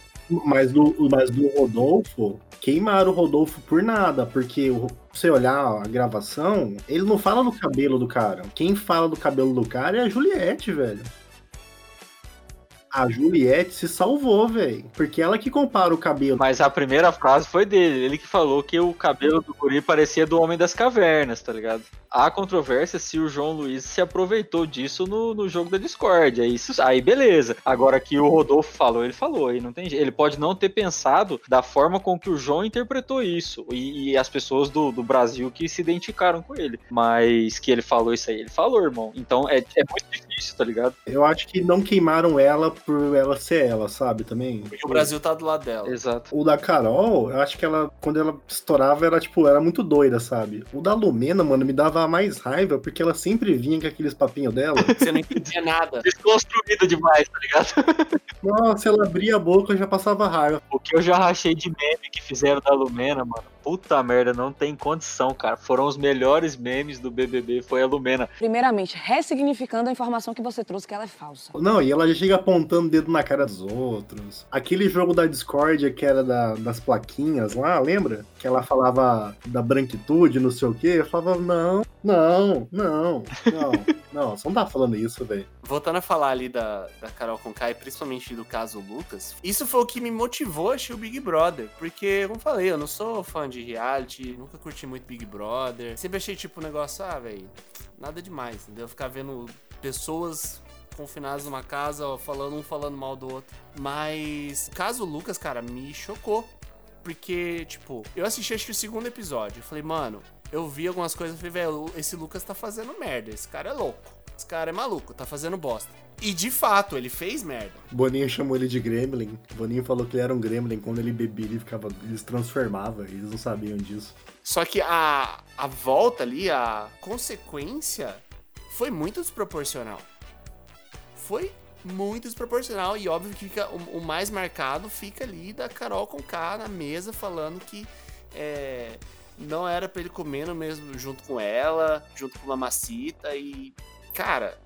Mas do, mas do Rodolfo, queimaram o Rodolfo por nada, porque o- você olhar a gravação, ele não fala do cabelo do cara. Quem fala do cabelo do cara é a Juliette, velho. A Juliette se salvou, velho. Porque ela que compara o cabelo. Mas a primeira frase foi dele. Ele que falou que o cabelo do guri parecia do Homem das Cavernas, tá ligado? Há controvérsia se o João Luiz se aproveitou disso no, no jogo da Discord. Aí, isso, aí beleza. Agora que o Rodolfo falou, ele falou. Aí não tem. Ele pode não ter pensado da forma com que o João interpretou isso. E, e as pessoas do, do Brasil que se identificaram com ele. Mas que ele falou isso aí, ele falou, irmão. Então é, é muito difícil, tá ligado? Eu acho que não queimaram ela por ela ser ela, sabe? Também. Porque o Brasil tá do lado dela. Exato. O da Carol, eu acho que ela, quando ela estourava, era tipo, era muito doida, sabe? O da Lumena, mano, me dava mais raiva, porque ela sempre vinha com aqueles papinhos dela. Você não entendia nada. Desconstruído demais, tá ligado? Nossa, ela abria a boca e já passava raiva. O que eu já rachei de meme que fizeram da Lumena, mano. Puta merda, não tem condição, cara. Foram os melhores memes do BBB, foi a Lumena. Primeiramente, ressignificando a informação que você trouxe, que ela é falsa. Não, e ela já chega apontando o dedo na cara dos outros. Aquele jogo da Discord que era da- das plaquinhas lá, lembra? Que ela falava da branquitude, não sei o quê. Eu falava, não, não, não, não. não, você não tá falando isso, velho. Voltando a falar ali da, da Carol Conká e principalmente do caso Lucas, isso foi o que me motivou a assistir o Big Brother. Porque, como eu falei, eu não sou fã de reality, nunca curti muito Big Brother. Sempre achei tipo um negócio, ah, velho, nada demais, entendeu? Ficar vendo pessoas confinadas numa casa, ó, falando um falando mal do outro. Mas o caso Lucas, cara, me chocou. Porque, tipo, eu assisti acho que o segundo episódio. Eu falei, mano, eu vi algumas coisas e falei, velho, esse Lucas tá fazendo merda. Esse cara é louco. Esse cara é maluco, tá fazendo bosta. E de fato, ele fez merda. Boninho chamou ele de Gremlin. Boninho falou que ele era um Gremlin. Quando ele bebia, ele, ficava, ele se transformava. Eles não sabiam disso. Só que a, a volta ali, a consequência, foi muito desproporcional. Foi muito desproporcional. E óbvio que fica, o, o mais marcado fica ali da Carol com K na mesa falando que é, não era pra ele comer no mesmo junto com ela, junto com a Mamacita. E, cara,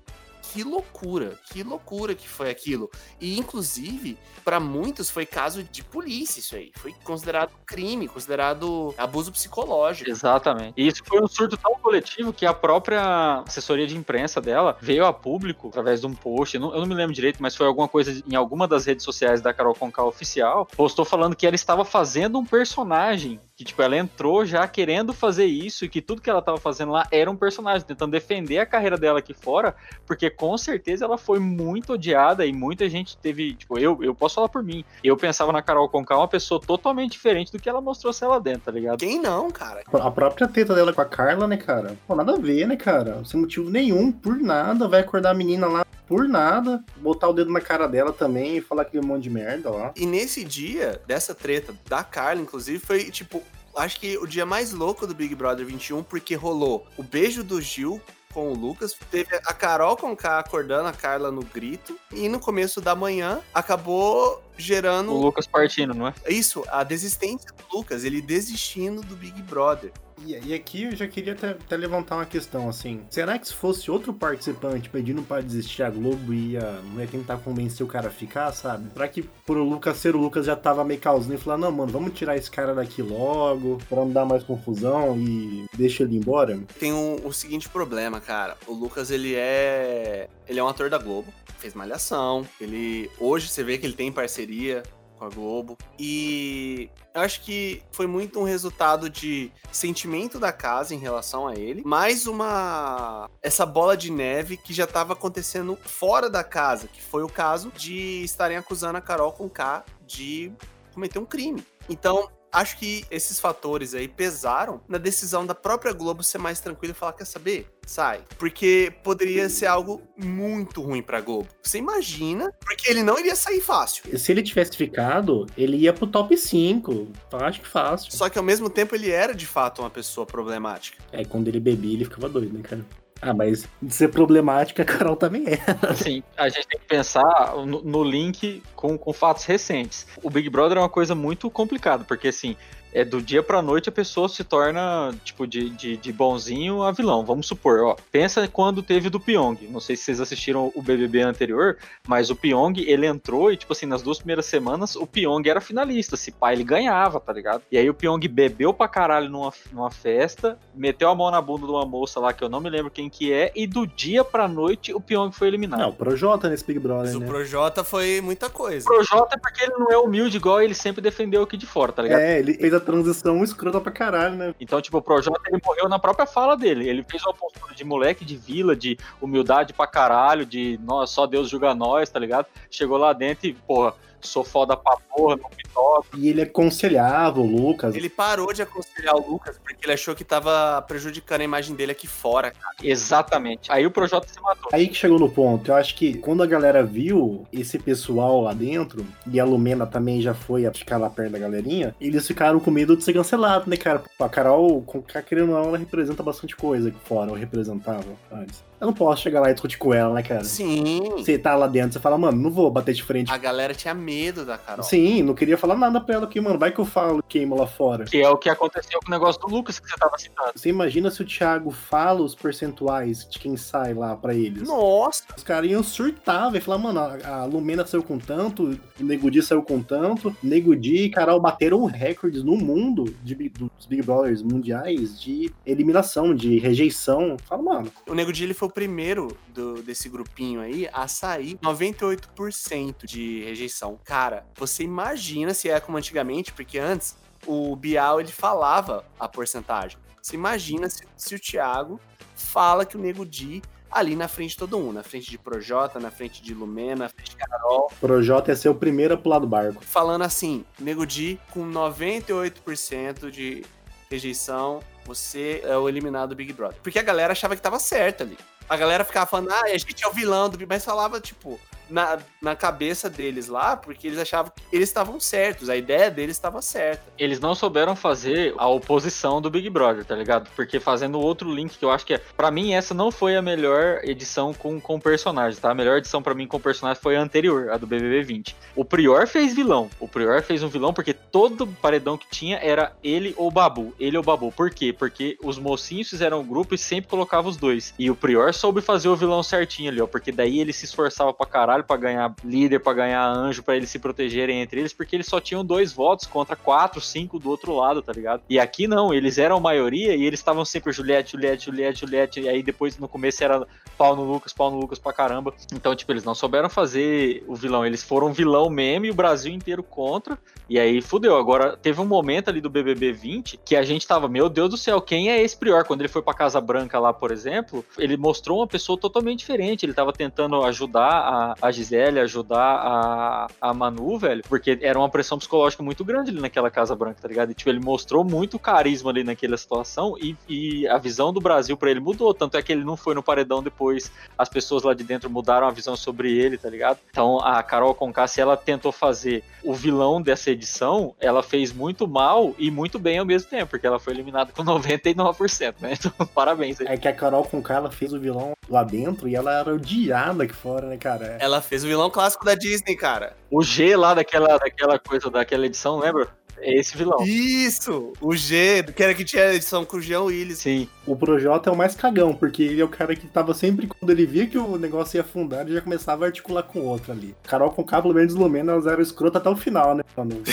que loucura, que loucura que foi aquilo. E, inclusive, para muitos foi caso de polícia isso aí. Foi considerado crime, considerado abuso psicológico. Exatamente. E isso foi um surto tão coletivo que a própria assessoria de imprensa dela veio a público através de um post. Eu não, eu não me lembro direito, mas foi alguma coisa em alguma das redes sociais da Carol Conká oficial. Postou falando que ela estava fazendo um personagem que, tipo, ela entrou já querendo fazer isso e que tudo que ela tava fazendo lá era um personagem, tentando defender a carreira dela aqui fora, porque com certeza ela foi muito odiada e muita gente teve, tipo, eu, eu posso falar por mim, eu pensava na Carol Conká uma pessoa totalmente diferente do que ela mostrou ser lá dentro, tá ligado? Quem não, cara? A própria teta dela com a Carla, né, cara? Pô, nada a ver, né, cara? Sem motivo nenhum, por nada, vai acordar a menina lá por nada, botar o dedo na cara dela também e falar aquele monte de merda lá. E nesse dia, dessa treta da Carla, inclusive, foi, tipo, acho que o dia mais louco do Big Brother 21, porque rolou o beijo do Gil com o Lucas, teve a Carol com K acordando a Carla no grito, e no começo da manhã acabou gerando O Lucas partindo, não é? isso, a desistência do Lucas, ele desistindo do Big Brother. E, aqui eu já queria até, até levantar uma questão, assim. Será que se fosse outro participante pedindo pra desistir, a Globo ia, ia tentar convencer o cara a ficar, sabe? Será que por o Lucas ser o Lucas já tava meio causando e falar, não, mano, vamos tirar esse cara daqui logo, pra não dar mais confusão e deixa ele embora? Tem o, o seguinte problema, cara. O Lucas, ele é. Ele é um ator da Globo, fez malhação. Ele. Hoje você vê que ele tem parceria com a Globo. E eu acho que foi muito um resultado de sentimento da casa em relação a ele, mais uma. essa bola de neve que já estava acontecendo fora da casa, que foi o caso de estarem acusando a Carol com K de cometer um crime. Então, acho que esses fatores aí pesaram na decisão da própria Globo ser mais tranquila e falar: quer saber? Sai. Porque poderia ser algo muito ruim pra Globo. Você imagina, porque ele não iria sair fácil. Se ele tivesse ficado, ele ia pro top 5. Acho que fácil. Só que ao mesmo tempo ele era de fato uma pessoa problemática. É, quando ele bebia, ele ficava doido, né, cara? Ah, mas de ser problemática, a Carol também é. Assim, a gente tem que pensar no, no link com, com fatos recentes. O Big Brother é uma coisa muito complicada, porque assim, é do dia pra noite a pessoa se torna, tipo, de, de, de bonzinho a vilão. Vamos supor, ó. Pensa quando teve do Pyong. Não sei se vocês assistiram o BBB anterior, mas o Pyong, ele entrou e, tipo assim, nas duas primeiras semanas, o Pyong era finalista. Se pá, ele ganhava, tá ligado? E aí o Pyong bebeu pra caralho numa, numa festa, meteu a mão na bunda de uma moça lá, que eu não me lembro quem que é, e do dia pra noite o Pyong foi eliminado. Não, o Projota nesse Big Brother, Mas o né? Projota foi muita coisa. O Projota é porque ele não é humilde igual ele sempre defendeu aqui de fora, tá ligado? É, ele fez a transição escrota pra caralho, né? Então, tipo, o Projota ele morreu na própria fala dele. Ele fez uma postura de moleque de vila, de humildade pra caralho, de nós, só Deus julga nós, tá ligado? Chegou lá dentro e, porra, sou foda pra porra, não me toca. E ele aconselhava o Lucas. Ele parou de aconselhar o Lucas porque ele achou que tava prejudicando a imagem dele aqui fora, cara. Exatamente. Aí o Projota se matou. Aí que chegou no ponto. Eu acho que quando a galera viu esse pessoal lá dentro, e a Lumena também já foi a ficar lá perto da galerinha, eles ficaram com medo de ser cancelado, né, cara? A Carol, com querendo ou não, ela representa bastante coisa aqui fora, ou representava antes. Eu não posso chegar lá e discutir com ela, né, cara? Sim. Você tá lá dentro, você fala, mano, não vou bater de frente. A galera tinha medo da Carol. Sim, não queria falar nada pra ela aqui, mano. Vai que eu falo queimo lá fora. Que é o que aconteceu com o negócio do Lucas que você tava citando. Você imagina se o Thiago fala os percentuais de quem sai lá pra eles? Nossa, Os caras iam surtar, velho. Falar, mano, a, Lumena saiu com tanto, o Nego Di saiu com tanto. Nego Di e Carol bateram recordes no mundo de, dos Big Brothers mundiais de eliminação, de rejeição. Fala, mano, o Nego Di ele foi o primeiro do- desse grupinho aí a sair 98% de rejeição. Cara, você imagina se é como antigamente, porque antes o Bial ele falava a porcentagem. Você imagina se, se o Thiago fala que o Nego Di ali na frente de todo mundo, na frente de Projota, na frente de Lumena, na frente de Carol, Projota ia ser o primeiro a pular do barco. falando assim, Nego Di com 98% de rejeição, você é o eliminado do Big Brother. Porque a galera achava que tava certo ali. A galera ficava falando, ah, a gente é o vilão do Big mas falava, tipo, na, na cabeça deles lá, porque eles achavam que eles estavam certos, a ideia deles estava certa. Eles não souberam fazer a oposição do Big Brother, tá ligado? Porque fazendo outro link que eu acho que é. Pra mim, essa não foi a melhor edição com, com personagens, tá? A melhor edição pra mim com personagens foi a anterior, a do BBB 20. O Prior fez vilão. O Prior fez um vilão porque todo paredão que tinha era ele ou Babu. Ele ou Babu. Por quê? Porque os mocinhos fizeram um grupo e sempre colocavam os dois. E o Prior soube fazer o vilão certinho ali, ó. Porque daí ele se esforçava pra caralho pra ganhar líder, pra ganhar anjo, pra eles se protegerem entre eles, porque eles só tinham dois votos contra quatro, cinco do outro lado, tá ligado? E aqui não, eles eram maioria e eles estavam sempre Juliette, Juliette, Juliette, Juliette. E aí depois no começo era pau no Lucas, pau no Lucas pra caramba. Então, tipo, eles não souberam fazer o vilão. Eles foram vilão meme o Brasil inteiro contra. E aí fudeu. Agora, teve um momento ali do BBB 20 que a gente tava, meu Deus do céu, quem é esse Prior? Quando ele foi pra Casa Branca lá, por exemplo, ele mostrou uma pessoa totalmente diferente. Ele tava tentando ajudar a, a Gisele, ajudar a, a Manu, velho, porque era uma pressão psicológica muito grande ali naquela Casa Branca, tá ligado? E, tipo, ele mostrou muito carisma ali naquela situação e, e a visão do Brasil pra ele mudou. Tanto é que ele não foi no paredão depois, as pessoas lá de dentro mudaram a visão sobre ele, tá ligado? Então a Carol Conká, se ela tentou fazer o vilão dessa edição, ela fez muito mal e muito bem ao mesmo tempo, porque ela foi eliminada com 99%, né? Então, parabéns aí. É que a Carol com ela fez o vilão lá dentro e ela era odiada aqui fora, né, cara? Ela fez o vilão clássico da Disney, cara. O G lá daquela, daquela coisa, daquela edição, lembra? É esse vilão. Isso! O G, que era que tinha a edição com o Jean Willis. Sim. O Projota é o mais cagão, porque ele é o cara que tava sempre, quando ele via que o negócio ia afundar, ele já começava a articular com o outro ali. Carol com K, pelo menos Lumena, elas eram escrotas até o final, né? mano?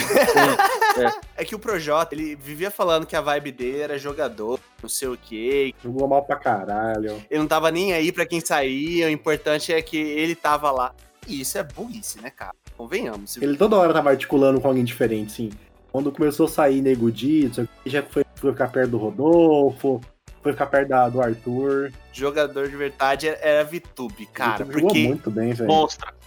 É que o Projota, ele vivia falando que a vibe dele era jogador, não sei o quê. Jogou mal pra caralho. Ele não tava nem aí pra quem saía, o importante é que ele tava lá. E isso é burrice, né, cara? Convenhamos. Ele toda hora tava articulando com alguém diferente, sim. Quando começou a sair Nego Di, já foi, foi ficar perto do Rodolfo, foi ficar perto da- do Arthur. Jogador de verdade era a Vitube, cara. Jogou Porque, muito bem, velho.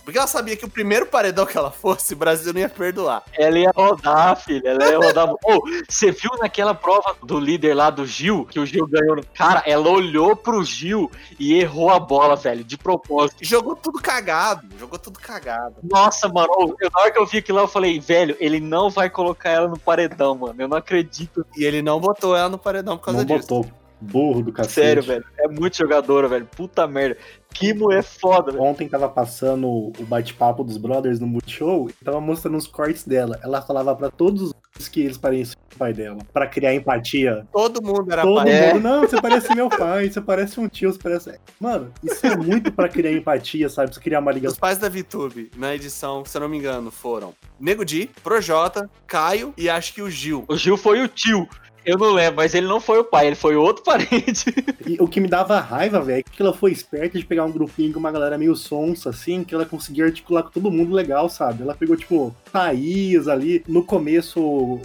Porque ela sabia que o primeiro paredão que ela fosse, o Brasil não ia perdoar. Ela ia rodar, filha. Ela ia rodar. Ô, você viu naquela prova do líder lá do Gil, que o Gil ganhou? Cara, ela olhou pro Gil e errou a bola, velho, de propósito. E jogou tudo cagado, jogou tudo cagado. Nossa, mano, eu, na hora que eu vi aquilo lá, eu falei, velho, ele não vai colocar ela no paredão, mano. Eu não acredito. E ele não botou ela no paredão por causa Não disso. botou burro do cacete. Sério, velho. É muito jogadora, velho. Puta merda. Que mulher foda, velho. Ontem tava passando o bate-papo dos brothers no Multishow e tava mostrando os cortes dela. Ela falava pra todos os que eles pareciam o pai dela, pra criar empatia. Todo mundo era Todo pai. É. mundo, não, você parece meu pai, você parece um tio, você parece. Mano, isso é muito pra criar empatia, sabe? Pra criar uma Os ligação. pais da VTube, na edição, se eu não me engano, foram Nego Di, Projota, Caio e acho que o Gil. O Gil foi o tio. Eu não lembro, mas ele não foi o pai, ele foi outro parente. E o que me dava raiva, velho, é que ela foi esperta de pegar um grupinho com uma galera meio sonsa, assim, que ela conseguia articular com todo mundo legal, sabe? Ela pegou, tipo, Thaís ali. No começo, o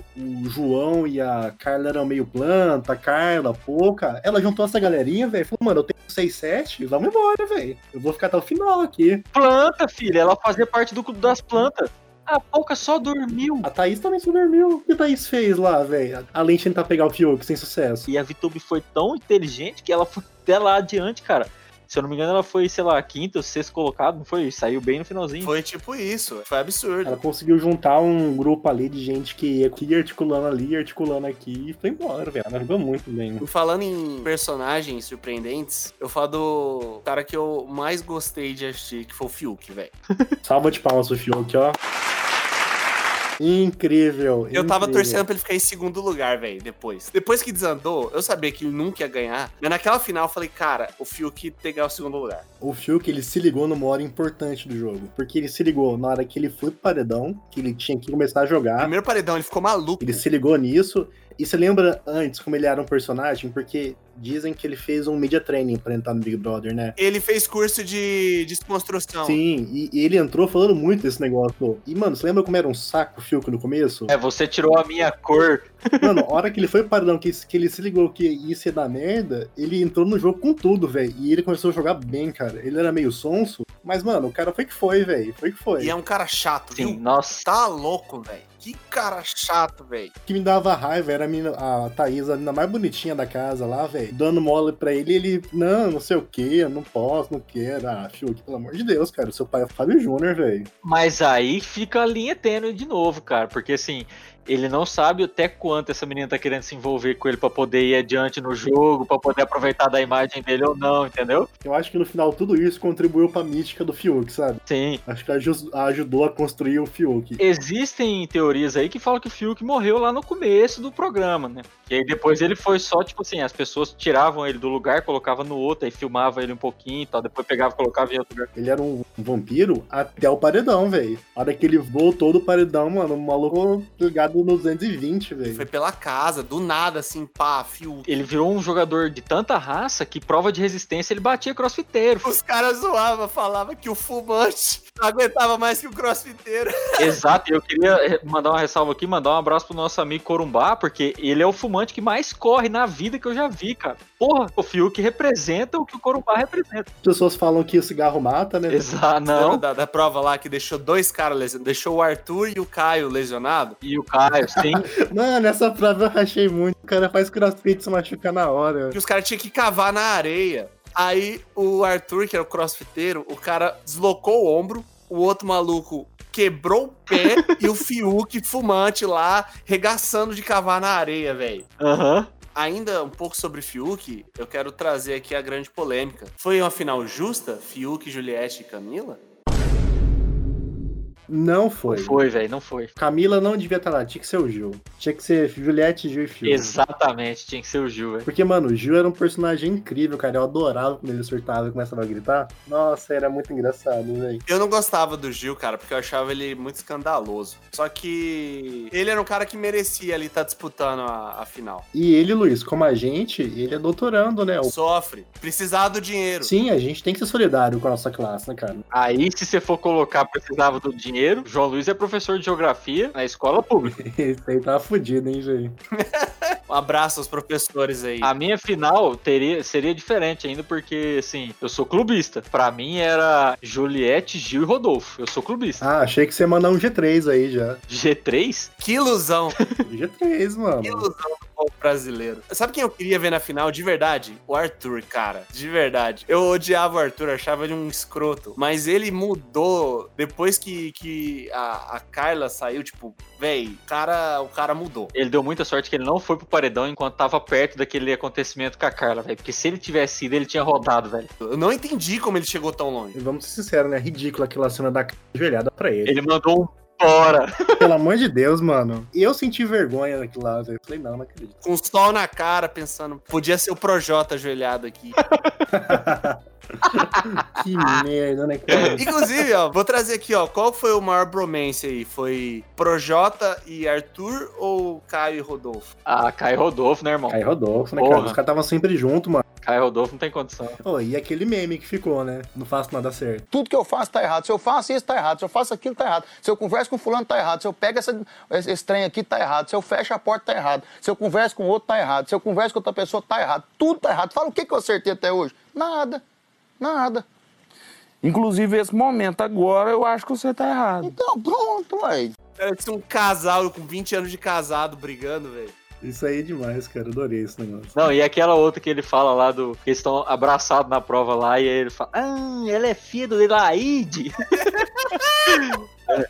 João e a Carla eram meio planta, Carla, pouca. Ela juntou essa galerinha, velho, falou, mano, eu tenho 6, 7, vamos embora, velho. Eu vou ficar até o final aqui. Planta, filha, ela fazia parte do clube das plantas. A Pouca só dormiu. A Thaís também se dormiu. O que a Thaís fez lá, velho? Além de tentar pegar o Fiuk sem sucesso. E a VTube foi tão inteligente que ela foi até lá adiante, cara. Se eu não me engano, ela foi, sei lá, quinta ou sexto colocado, não foi? Saiu bem no finalzinho. Foi tipo isso, foi absurdo. Ela conseguiu juntar um grupo ali de gente que ia articulando ali, articulando aqui e foi embora, velho. Ela jogou muito bem. Falando em personagens surpreendentes, eu falo do cara que eu mais gostei de assistir, que foi o Fiuk, velho. Salva de palmas pro Fiuk, ó. Incrível. Eu tava incrível. torcendo pra ele ficar em segundo lugar, velho, depois. Depois que desandou, eu sabia que ele nunca ia ganhar. Mas naquela final eu falei, cara, o Fiuk pegar o segundo lugar. O Fiuk, ele se ligou numa hora importante do jogo. Porque ele se ligou na hora que ele foi pro paredão, que ele tinha que começar a jogar. Primeiro paredão, ele ficou maluco. Ele se ligou nisso. E você lembra antes como ele era um personagem? Porque dizem que ele fez um media training pra entrar no Big Brother, né? Ele fez curso de desconstrução. Sim, e, e ele entrou falando muito desse negócio. E, mano, você lembra como era um saco o Fiuk no começo? É, você tirou a minha cor. Mano, a hora que ele foi pro paredão, que, que ele se ligou que isso ia dar merda, ele entrou no jogo com tudo, velho. E ele começou a jogar bem, cara. Ele era meio sonso, mas, mano, o cara foi que foi, velho. Foi que foi. E é um cara chato, Sim, viu? nossa. Tá louco, velho. Que cara chato, velho. O que me dava raiva era a, menina, a Thaís, a menina mais bonitinha da casa lá, velho, dando mole pra ele e ele, não, não sei o que, eu não posso, não quero. Ah, Fiuk, pelo amor de Deus, cara, o seu pai é o Fábio Júnior, velho. Mas aí fica a linha tênue de novo, cara, porque assim, ele não sabe até quanto essa menina tá querendo se envolver com ele pra poder ir adiante no jogo, pra poder aproveitar da imagem dele ou não, entendeu? Eu acho que no final tudo isso contribuiu pra mística do Fiuk, sabe? Sim. Acho que aju- ajudou a construir o Fiuk. Existem teorias aí que falam que o Fiuk morreu lá no começo do programa, né? E aí depois ele foi só, tipo assim, as pessoas tiravam ele do lugar, colocavam no outro, aí filmava ele um pouquinho e tal, depois pegava e colocava em outro lugar. Ele era um vampiro até o paredão, velho. A hora que ele voltou do paredão, mano, o maluco ligado no 220, velho. Foi pela casa, do nada, assim, pá, Fiuk. Ele virou um jogador de tanta raça que prova de resistência ele batia crossfiteiro. Os caras zoavam, falavam que o fumante não aguentava mais que o crossfiteiro. Exato, e eu queria eh, mandar uma ressalva aqui, mandar um abraço pro nosso amigo Corumbá, porque ele é o fumante que mais corre na vida que eu já vi, cara. Porra, o Fiuk representa o que o Corumbá representa. As pessoas falam que o cigarro mata, né? Exato, não. da, da prova lá que deixou dois caras lesionados? Deixou o Arthur e o Caio lesionados? E o Caio, sim. Mano, essa prova eu rachei muito. O cara faz crossfit se machucar na hora. Que os caras tinham que cavar na areia. Aí o Arthur, que era o crossfiteiro, o cara deslocou o ombro, o outro maluco quebrou o pé e o Fiuk fumante lá regaçando de cavar na areia, velho. Aham. Ainda um pouco sobre Fiuk, eu quero trazer aqui a grande polêmica. Foi uma final justa? Fiuk, Juliette e Camila? Não foi. Não foi, velho, não foi. Camila não devia estar lá, tinha que ser o Gil. Tinha que ser Juliette, Gil e Fiuk. Exatamente, tinha que ser o Gil, velho. Porque, mano, o Gil era um personagem incrível, cara. Eu adorava quando ele surtava e começava a gritar. Nossa, era muito engraçado, velho. Eu não gostava do Gil, cara, porque eu achava ele muito escandaloso. Só que ele era um cara que merecia ali estar disputando a, a final. E ele, Luiz, como a gente, ele é doutorando, né? O- Sofre. Precisar do dinheiro. Sim, a gente tem que ser solidário com a nossa classe, né, cara? Aí, se você for colocar, precisava do dinheiro. João Luiz é professor de geografia na escola pública. Esse aí tava fudido, hein, gente? Um abraço aos professores aí. A minha final teria, seria diferente ainda, porque, assim, eu sou clubista. Pra mim era Juliette, Gil e Rodolfo. Eu sou clubista. Ah, achei que você ia mandar um G3 aí já. G3? Que ilusão. G3, mano. Que ilusão brasileiro. Sabe quem eu queria ver na final de verdade? O Arthur, cara. De verdade. Eu odiava o Arthur, achava ele um escroto. Mas ele mudou depois que, que a, a Carla saiu, tipo, véi, o cara, o cara mudou. Ele deu muita sorte que ele não foi pro paredão enquanto tava perto daquele acontecimento com a Carla, velho. Porque se ele tivesse ido, ele tinha rodado, velho. Eu não entendi como ele chegou tão longe. E vamos ser sinceros, né? Ridícula aquela cena da ajoelhada pra ele. Ele mandou um bora. Pelo amor de Deus, mano. E eu senti vergonha daquilo lá, velho. Falei, não, não acredito. Com o sol na cara, pensando, podia ser o Projota ajoelhado aqui. que merda, né, cara? Inclusive, ó, vou trazer aqui, ó, qual foi o maior bromance aí? Foi Projota e Arthur ou Caio e Rodolfo? Ah, Caio Rodolfo, né, irmão? Aí Rodolfo, né, Porra. cara? Os caras estavam sempre junto, mano. Caio Rodolfo não tem condição. Pô, e aquele meme que ficou, né? Não faço nada certo. Tudo que eu faço tá errado. Se eu faço isso, tá errado. Se eu faço aquilo, tá errado. Se eu converso com fulano, tá errado. Se eu pego essa, esse esse trem aqui, tá errado. Se eu fecho a porta, tá errado. Se eu converso com outro, tá errado. Se eu converso com outra pessoa, tá errado. Tudo tá errado. Fala o que, que eu acertei até hoje? Nada. Nada. Inclusive, esse momento agora, eu acho que você tá errado. Então, pronto, aí. Parece um casal com 20 anos de casado brigando, velho. Isso aí é demais, cara. Adorei esse negócio. Não, e aquela outra que ele fala lá do. que eles estão abraçados na prova lá, e aí ele fala: Ah, ela é filha do Elaide. é,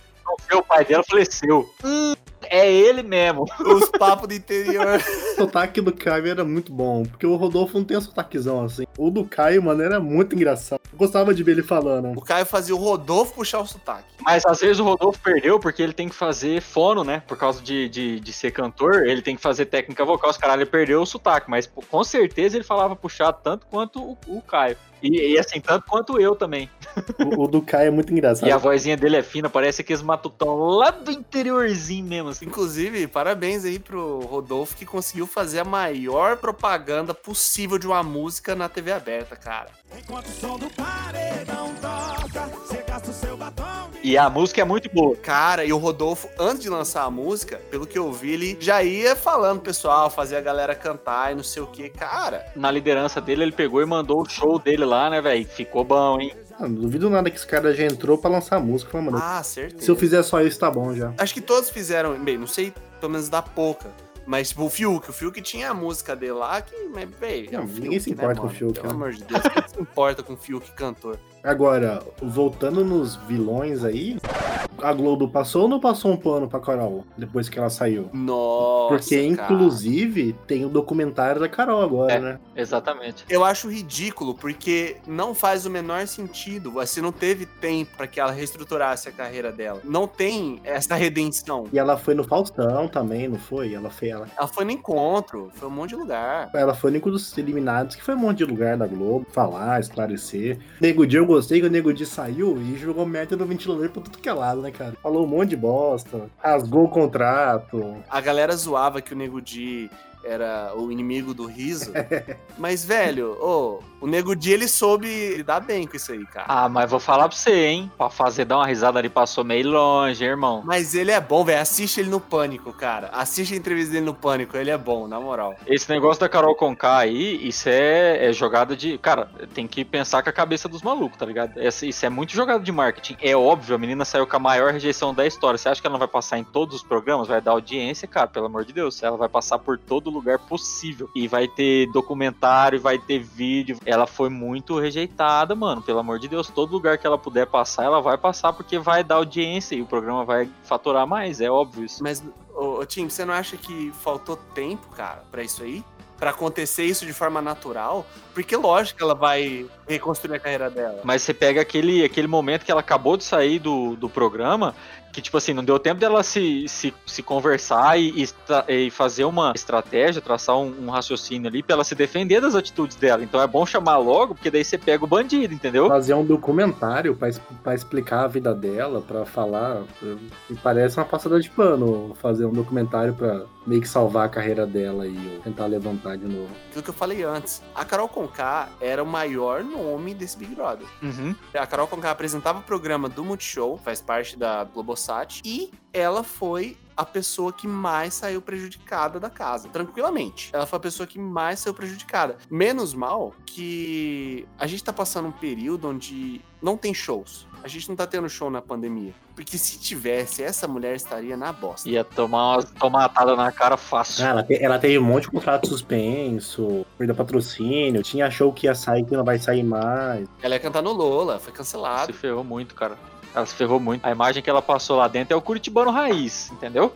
o pai dela faleceu. Hum, é ele mesmo. Os papos do interior. O sotaque do Caio era muito bom, porque o Rodolfo não tem um sotaquezão assim. O do Caio, mano, era muito engraçado. Eu gostava de ver ele falando. O Caio fazia o Rodolfo puxar o sotaque. Mas às vezes o Rodolfo perdeu porque ele tem que fazer fono, né? Por causa de, de, de ser cantor, ele tem que fazer técnica vocal. Os caralho, ele perdeu o sotaque, mas com certeza ele falava puxado tanto quanto o, o Caio. E, e, assim, tanto quanto eu também. O, o do Caio é muito engraçado. E a vozinha dele é fina, parece aqueles matutão lá do interiorzinho mesmo, assim. Inclusive, parabéns aí pro Rodolfo que conseguiu fazer a maior propaganda possível de uma música na TV aberta, cara. Enquanto o som do paredão toca, cê E a música é muito boa. Cara, e o Rodolfo, antes de lançar a música, pelo que eu vi, ele já ia falando, pessoal, fazer a galera cantar e não sei o que. Cara, Na liderança dele, ele pegou e mandou o show dele lá, né, velho? Ficou bom, hein? Ah, não duvido nada que esse cara já entrou pra lançar música. Mano, ah, certeza. se eu fizer só isso, tá bom já. Acho que todos fizeram, bem, não sei, pelo menos da pouca. Mas, tipo, o Fiuk, o Fiuk tinha a música dele lá que, mas, véi, é Não, Fiuk, ninguém se né, importa com o? Fiuk, Pelo né? amor de Deus, quem se importa com o Fiuk cantor? Agora, voltando nos vilões aí, a Globo passou ou não passou um pano pra Carol depois que ela saiu? Nossa, Porque, cara. inclusive, tem o documentário da Carol agora, É. né? Exatamente. Eu acho ridículo, porque não faz o menor sentido. Você não teve tempo pra que ela reestruturasse a carreira dela. Não tem essa redenção. E ela foi no Faustão também, não foi? Ela foi ela. Ela foi no encontro, foi um monte de lugar. Ela foi no dos eliminados, que foi um monte de lugar da Globo, falar, esclarecer. Nego Di, eu gostei que o Nego Di saiu e jogou merda no ventilador pra tudo que é lado, né, cara? Falou um monte de bosta, rasgou o contrato. A galera zoava que o Nego Di era o inimigo do riso. Mas, velho, ô, o Nego Di, ele soube lidar bem com isso aí, cara. Ah, mas vou falar pra você, hein? Pra fazer dar uma risada ali, passou meio longe, hein, irmão. Mas ele é bom, velho. Assiste ele no Pânico, cara. Assiste a entrevista dele no Pânico. Ele é bom, na moral. Esse negócio da Carol Conká aí, isso é, é jogada de. Cara, tem que pensar com a cabeça dos malucos, tá ligado? Essa- Isso é muito jogada de marketing. É óbvio, a menina saiu com a maior rejeição da história. Você acha que ela não vai passar em todos os programas? Vai dar audiência, cara, pelo amor de Deus. Ela vai passar por todo lugar possível. E vai ter documentário, vai ter vídeo. Ela foi muito rejeitada, mano. Pelo amor de Deus, todo lugar que ela puder passar, ela vai passar porque vai dar audiência e o programa vai faturar mais. É óbvio isso. Mas, ô, ô, Tim, você não acha que faltou tempo, cara, pra isso aí? Pra acontecer isso de forma natural? Porque, lógico, que ela vai reconstruir a carreira dela. Mas você pega aquele, aquele momento que ela acabou de sair do, do programa, que, tipo assim, não deu tempo dela se, se, se conversar e, e e fazer uma estratégia, traçar um, um raciocínio ali pra ela se defender das atitudes dela. Então é bom chamar logo, porque daí você pega o bandido, entendeu? Fazer um documentário pra, explicar a vida dela, pra falar. Me parece uma passada de pano fazer um documentário pra meio que salvar a carreira dela e tentar levantar de novo. Aquilo que eu falei antes. A Carol Conká era o maior nome desse Big Brother. Uhum. A Carol Conká apresentava o programa do Multishow, faz parte da Globosat, e ela foi a pessoa que mais saiu prejudicada da casa, tranquilamente. Ela foi a pessoa que mais saiu prejudicada. Menos mal que a gente tá passando um período onde não tem shows. A gente não tá tendo show na pandemia. Porque se tivesse, essa mulher estaria na bosta. Ia tomar uma tomatada na cara fácil. Ah, ela, te- ela teve um monte de contrato suspenso, perda patrocínio, tinha show que ia sair que não vai sair mais. Ela ia cantar no Lola, foi Se cancelado. ferrou muito, cara. Ela se ferrou muito. A imagem que ela passou lá dentro é o curitibano raiz, entendeu?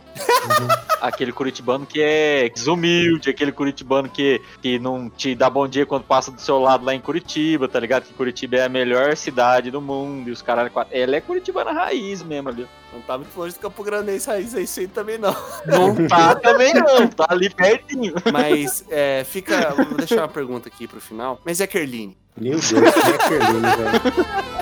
aquele curitibano que é desumilde, aquele curitibano que, que não te dá bom dia quando passa do seu lado lá em Curitiba, tá ligado? Que Curitiba é a melhor cidade do mundo e os caras. Ela é curitibana raiz mesmo ali. Não tá muito longe do Campo Grandense raiz aí, aí também não. Não tá também não, tá ali pertinho. Mas é, fica. Vou deixar uma pergunta aqui pro final. Mas a Kerline? Meu Deus, é Kerline, velho.